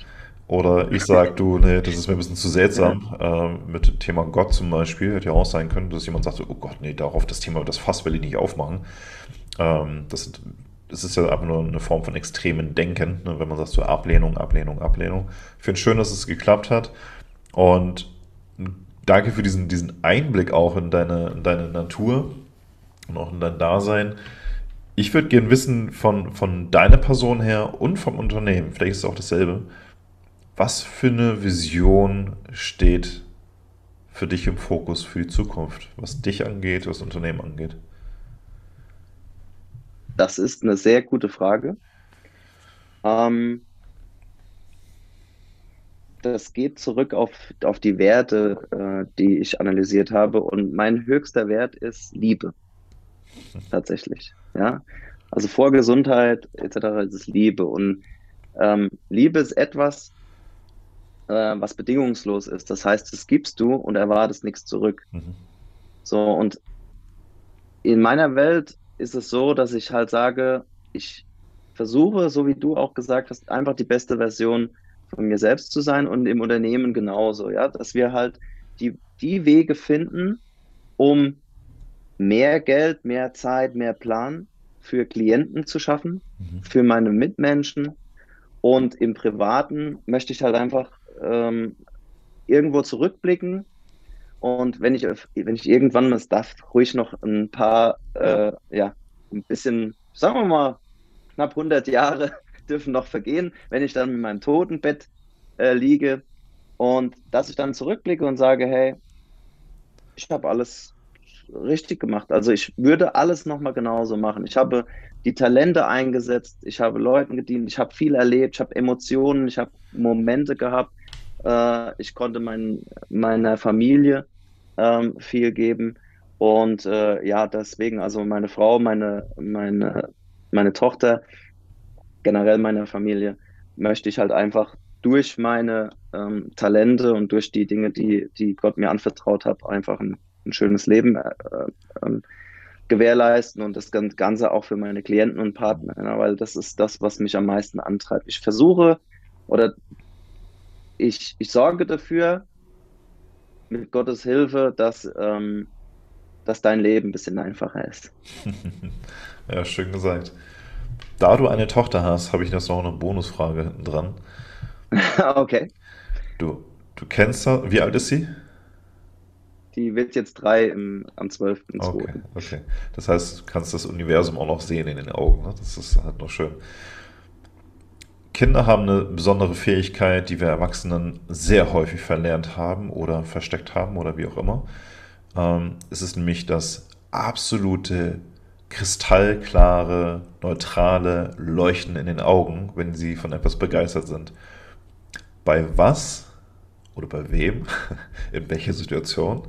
Oder ich sage, du, nee, das ist mir ein bisschen zu seltsam. Ähm, mit dem Thema Gott zum Beispiel hätte ja auch sein können, dass jemand sagt, oh Gott, nee, darauf das Thema, das Fass will ich nicht aufmachen. Ähm, das, das ist ja einfach nur eine Form von extremen Denken, ne, wenn man sagt, so Ablehnung, Ablehnung, Ablehnung. Ich finde es schön, dass es geklappt hat. Und danke für diesen, diesen Einblick auch in deine, in deine Natur und auch in dein Dasein. Ich würde gerne wissen von, von deiner Person her und vom Unternehmen, vielleicht ist es auch dasselbe, was für eine Vision steht für dich im Fokus für die Zukunft, was dich angeht, was Unternehmen angeht? Das ist eine sehr gute Frage. Ähm, das geht zurück auf, auf die Werte, äh, die ich analysiert habe. Und mein höchster Wert ist Liebe. Tatsächlich. Ja. Also vor Gesundheit etc. ist es Liebe. Und ähm, Liebe ist etwas, äh, was bedingungslos ist. Das heißt, das gibst du und erwartest nichts zurück. Mhm. So, und in meiner Welt ist es so, dass ich halt sage, ich versuche, so wie du auch gesagt hast, einfach die beste Version von mir selbst zu sein und im Unternehmen genauso, ja, dass wir halt die, die Wege finden, um mehr Geld, mehr Zeit, mehr Plan für Klienten zu schaffen, mhm. für meine Mitmenschen. Und im Privaten möchte ich halt einfach ähm, irgendwo zurückblicken. Und wenn ich, wenn ich irgendwann mal, es darf ruhig noch ein paar, äh, ja, ein bisschen, sagen wir mal, knapp 100 Jahre dürfen noch vergehen, wenn ich dann in meinem Totenbett äh, liege und dass ich dann zurückblicke und sage, hey, ich habe alles richtig gemacht. Also ich würde alles nochmal genauso machen. Ich habe die Talente eingesetzt, ich habe Leuten gedient, ich habe viel erlebt, ich habe Emotionen, ich habe Momente gehabt. Äh, ich konnte mein, meiner Familie ähm, viel geben. Und äh, ja, deswegen, also meine Frau, meine, meine, meine Tochter, generell meine Familie, möchte ich halt einfach durch meine ähm, Talente und durch die Dinge, die, die Gott mir anvertraut hat, einfach ein ein schönes Leben äh, äh, gewährleisten und das Ganze auch für meine Klienten und Partner, ne? weil das ist das, was mich am meisten antreibt. Ich versuche oder ich, ich sorge dafür, mit Gottes Hilfe, dass, ähm, dass dein Leben ein bisschen einfacher ist. ja, schön gesagt. Da du eine Tochter hast, habe ich jetzt noch eine Bonusfrage hinten dran. okay. Du, du kennst, wie alt ist sie? Die wird jetzt drei im, am 12.2. Okay, okay. Das heißt, du kannst das Universum auch noch sehen in den Augen. Ne? Das ist halt noch schön. Kinder haben eine besondere Fähigkeit, die wir Erwachsenen sehr häufig verlernt haben oder versteckt haben oder wie auch immer. Ähm, es ist nämlich das absolute kristallklare, neutrale Leuchten in den Augen, wenn sie von etwas begeistert sind. Bei was oder bei wem, in welcher Situation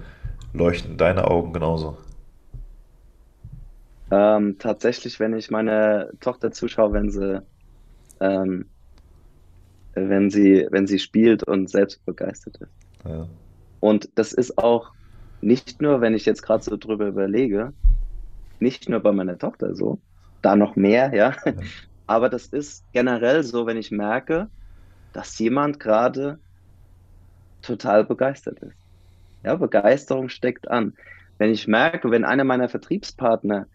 leuchten deine Augen genauso? Ähm, tatsächlich, wenn ich meine Tochter zuschaue, wenn sie, ähm, wenn sie, wenn sie spielt und selbst begeistert ist. Ja. Und das ist auch nicht nur, wenn ich jetzt gerade so drüber überlege, nicht nur bei meiner Tochter so, da noch mehr, ja. ja. Aber das ist generell so, wenn ich merke, dass jemand gerade total begeistert ist. Ja, Begeisterung steckt an. Wenn ich merke, wenn einer meiner Vertriebspartner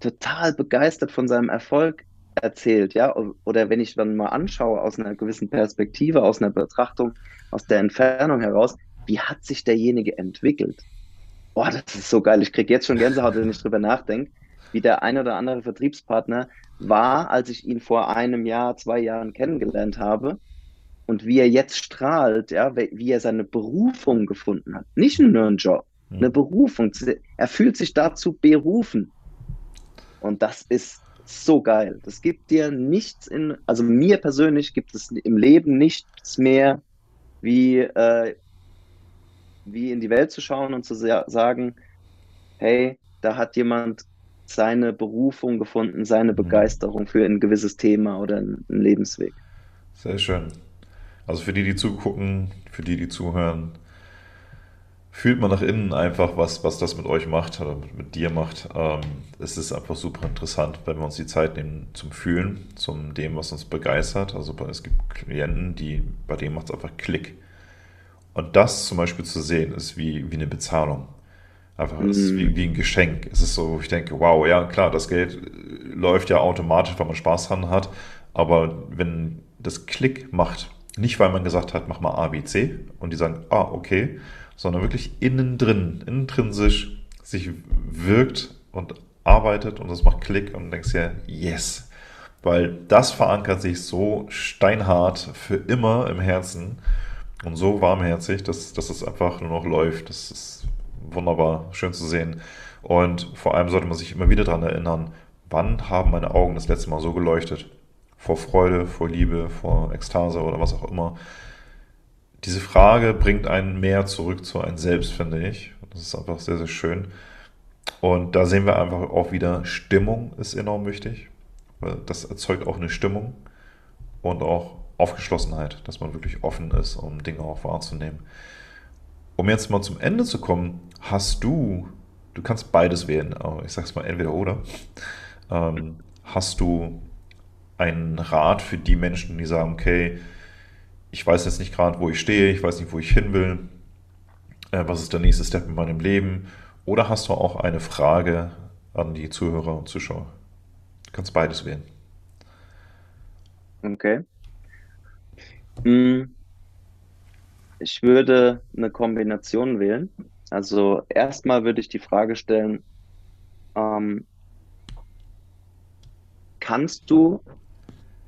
total begeistert von seinem Erfolg erzählt, ja, oder wenn ich dann mal anschaue aus einer gewissen Perspektive, aus einer Betrachtung, aus der Entfernung heraus, wie hat sich derjenige entwickelt? Boah, das ist so geil. Ich kriege jetzt schon Gänsehaut, wenn ich drüber nachdenke, wie der ein oder andere Vertriebspartner war, als ich ihn vor einem Jahr, zwei Jahren kennengelernt habe und wie er jetzt strahlt, ja, wie er seine Berufung gefunden hat. Nicht nur einen Job, eine Berufung. Er fühlt sich dazu berufen. Und das ist so geil. Das gibt dir nichts in, also mir persönlich gibt es im Leben nichts mehr, wie, äh, wie in die Welt zu schauen und zu sagen, hey, da hat jemand seine Berufung gefunden, seine mhm. Begeisterung für ein gewisses Thema oder einen Lebensweg. Sehr schön. Also für die, die zugucken, für die, die zuhören, fühlt man nach innen einfach, was, was das mit euch macht oder mit, dir macht. Ähm, es ist einfach super interessant, wenn wir uns die Zeit nehmen zum Fühlen, zum dem, was uns begeistert. Also es gibt Klienten, die, bei denen macht es einfach Klick. Und das zum Beispiel zu sehen, ist wie, wie eine Bezahlung. Einfach mm. ist wie, wie ein Geschenk. Es ist so, ich denke, wow, ja klar, das Geld läuft ja automatisch, weil man Spaß dran hat. Aber wenn das Klick macht, nicht weil man gesagt hat, mach mal A, B, C und die sagen, ah, okay, sondern wirklich innen drin, intrinsisch sich wirkt und arbeitet und das macht Klick und denkst ja, yes. Weil das verankert sich so steinhart für immer im Herzen und so warmherzig, dass, dass es einfach nur noch läuft. Das ist wunderbar, schön zu sehen. Und vor allem sollte man sich immer wieder daran erinnern, wann haben meine Augen das letzte Mal so geleuchtet? Vor Freude, vor Liebe, vor Ekstase oder was auch immer diese Frage bringt einen mehr zurück zu einem selbst, finde ich. Das ist einfach sehr, sehr schön. Und da sehen wir einfach auch wieder, Stimmung ist enorm wichtig. Weil das erzeugt auch eine Stimmung und auch Aufgeschlossenheit, dass man wirklich offen ist, um Dinge auch wahrzunehmen. Um jetzt mal zum Ende zu kommen, hast du, du kannst beides wählen, aber ich sag's mal entweder oder, ähm, hast du einen Rat für die Menschen, die sagen, okay, ich weiß jetzt nicht gerade, wo ich stehe, ich weiß nicht, wo ich hin will, äh, was ist der nächste Step in meinem Leben? Oder hast du auch eine Frage an die Zuhörer und Zuschauer? Du kannst beides wählen. Okay. Hm. Ich würde eine Kombination wählen. Also erstmal würde ich die Frage stellen, ähm, kannst du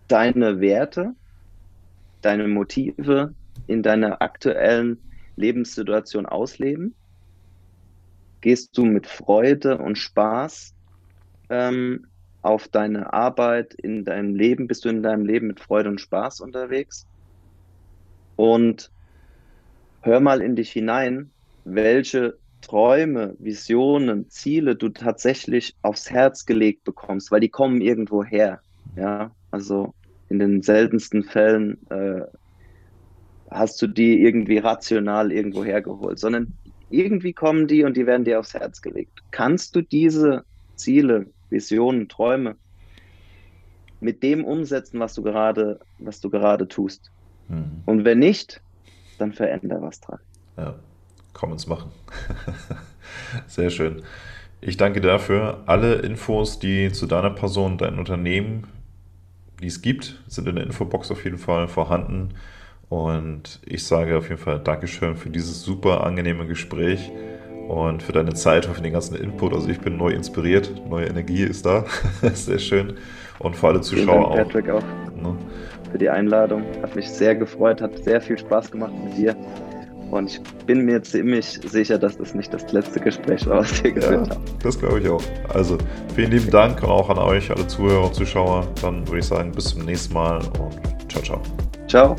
deine Werte deine Motive in deiner aktuellen Lebenssituation ausleben? Gehst du mit Freude und Spaß ähm, auf deine Arbeit, in deinem Leben? Bist du in deinem Leben mit Freude und Spaß unterwegs? Und hör mal in dich hinein, welche Träume, Visionen, Ziele du tatsächlich aufs Herz gelegt bekommst, weil die kommen irgendwo her. Ja, also in den seltensten Fällen äh, hast du die irgendwie rational irgendwo hergeholt, sondern irgendwie kommen die und die werden dir aufs Herz gelegt. Kannst du diese Ziele, Visionen, Träume mit dem umsetzen, was du gerade, was du gerade tust? Mhm. Und wenn nicht, dann veränder was dran. Ja, komm ins Machen. Sehr schön. Ich danke dafür. Alle Infos, die zu deiner Person, deinem Unternehmen, die es gibt, sind in der Infobox auf jeden Fall vorhanden. Und ich sage auf jeden Fall Dankeschön für dieses super angenehme Gespräch und für deine Zeit und für den ganzen Input. Also ich bin neu inspiriert, neue Energie ist da. sehr schön. Und für alle Zuschauer Dank, Patrick, auch. Ne? Für die Einladung. Hat mich sehr gefreut, hat sehr viel Spaß gemacht mit dir. Und ich bin mir ziemlich sicher, dass das nicht das letzte Gespräch war, was wir geführt ja, haben. Das glaube ich auch. Also vielen lieben Dank und auch an euch, alle Zuhörer und Zuschauer. Dann würde ich sagen, bis zum nächsten Mal und ciao, ciao. Ciao.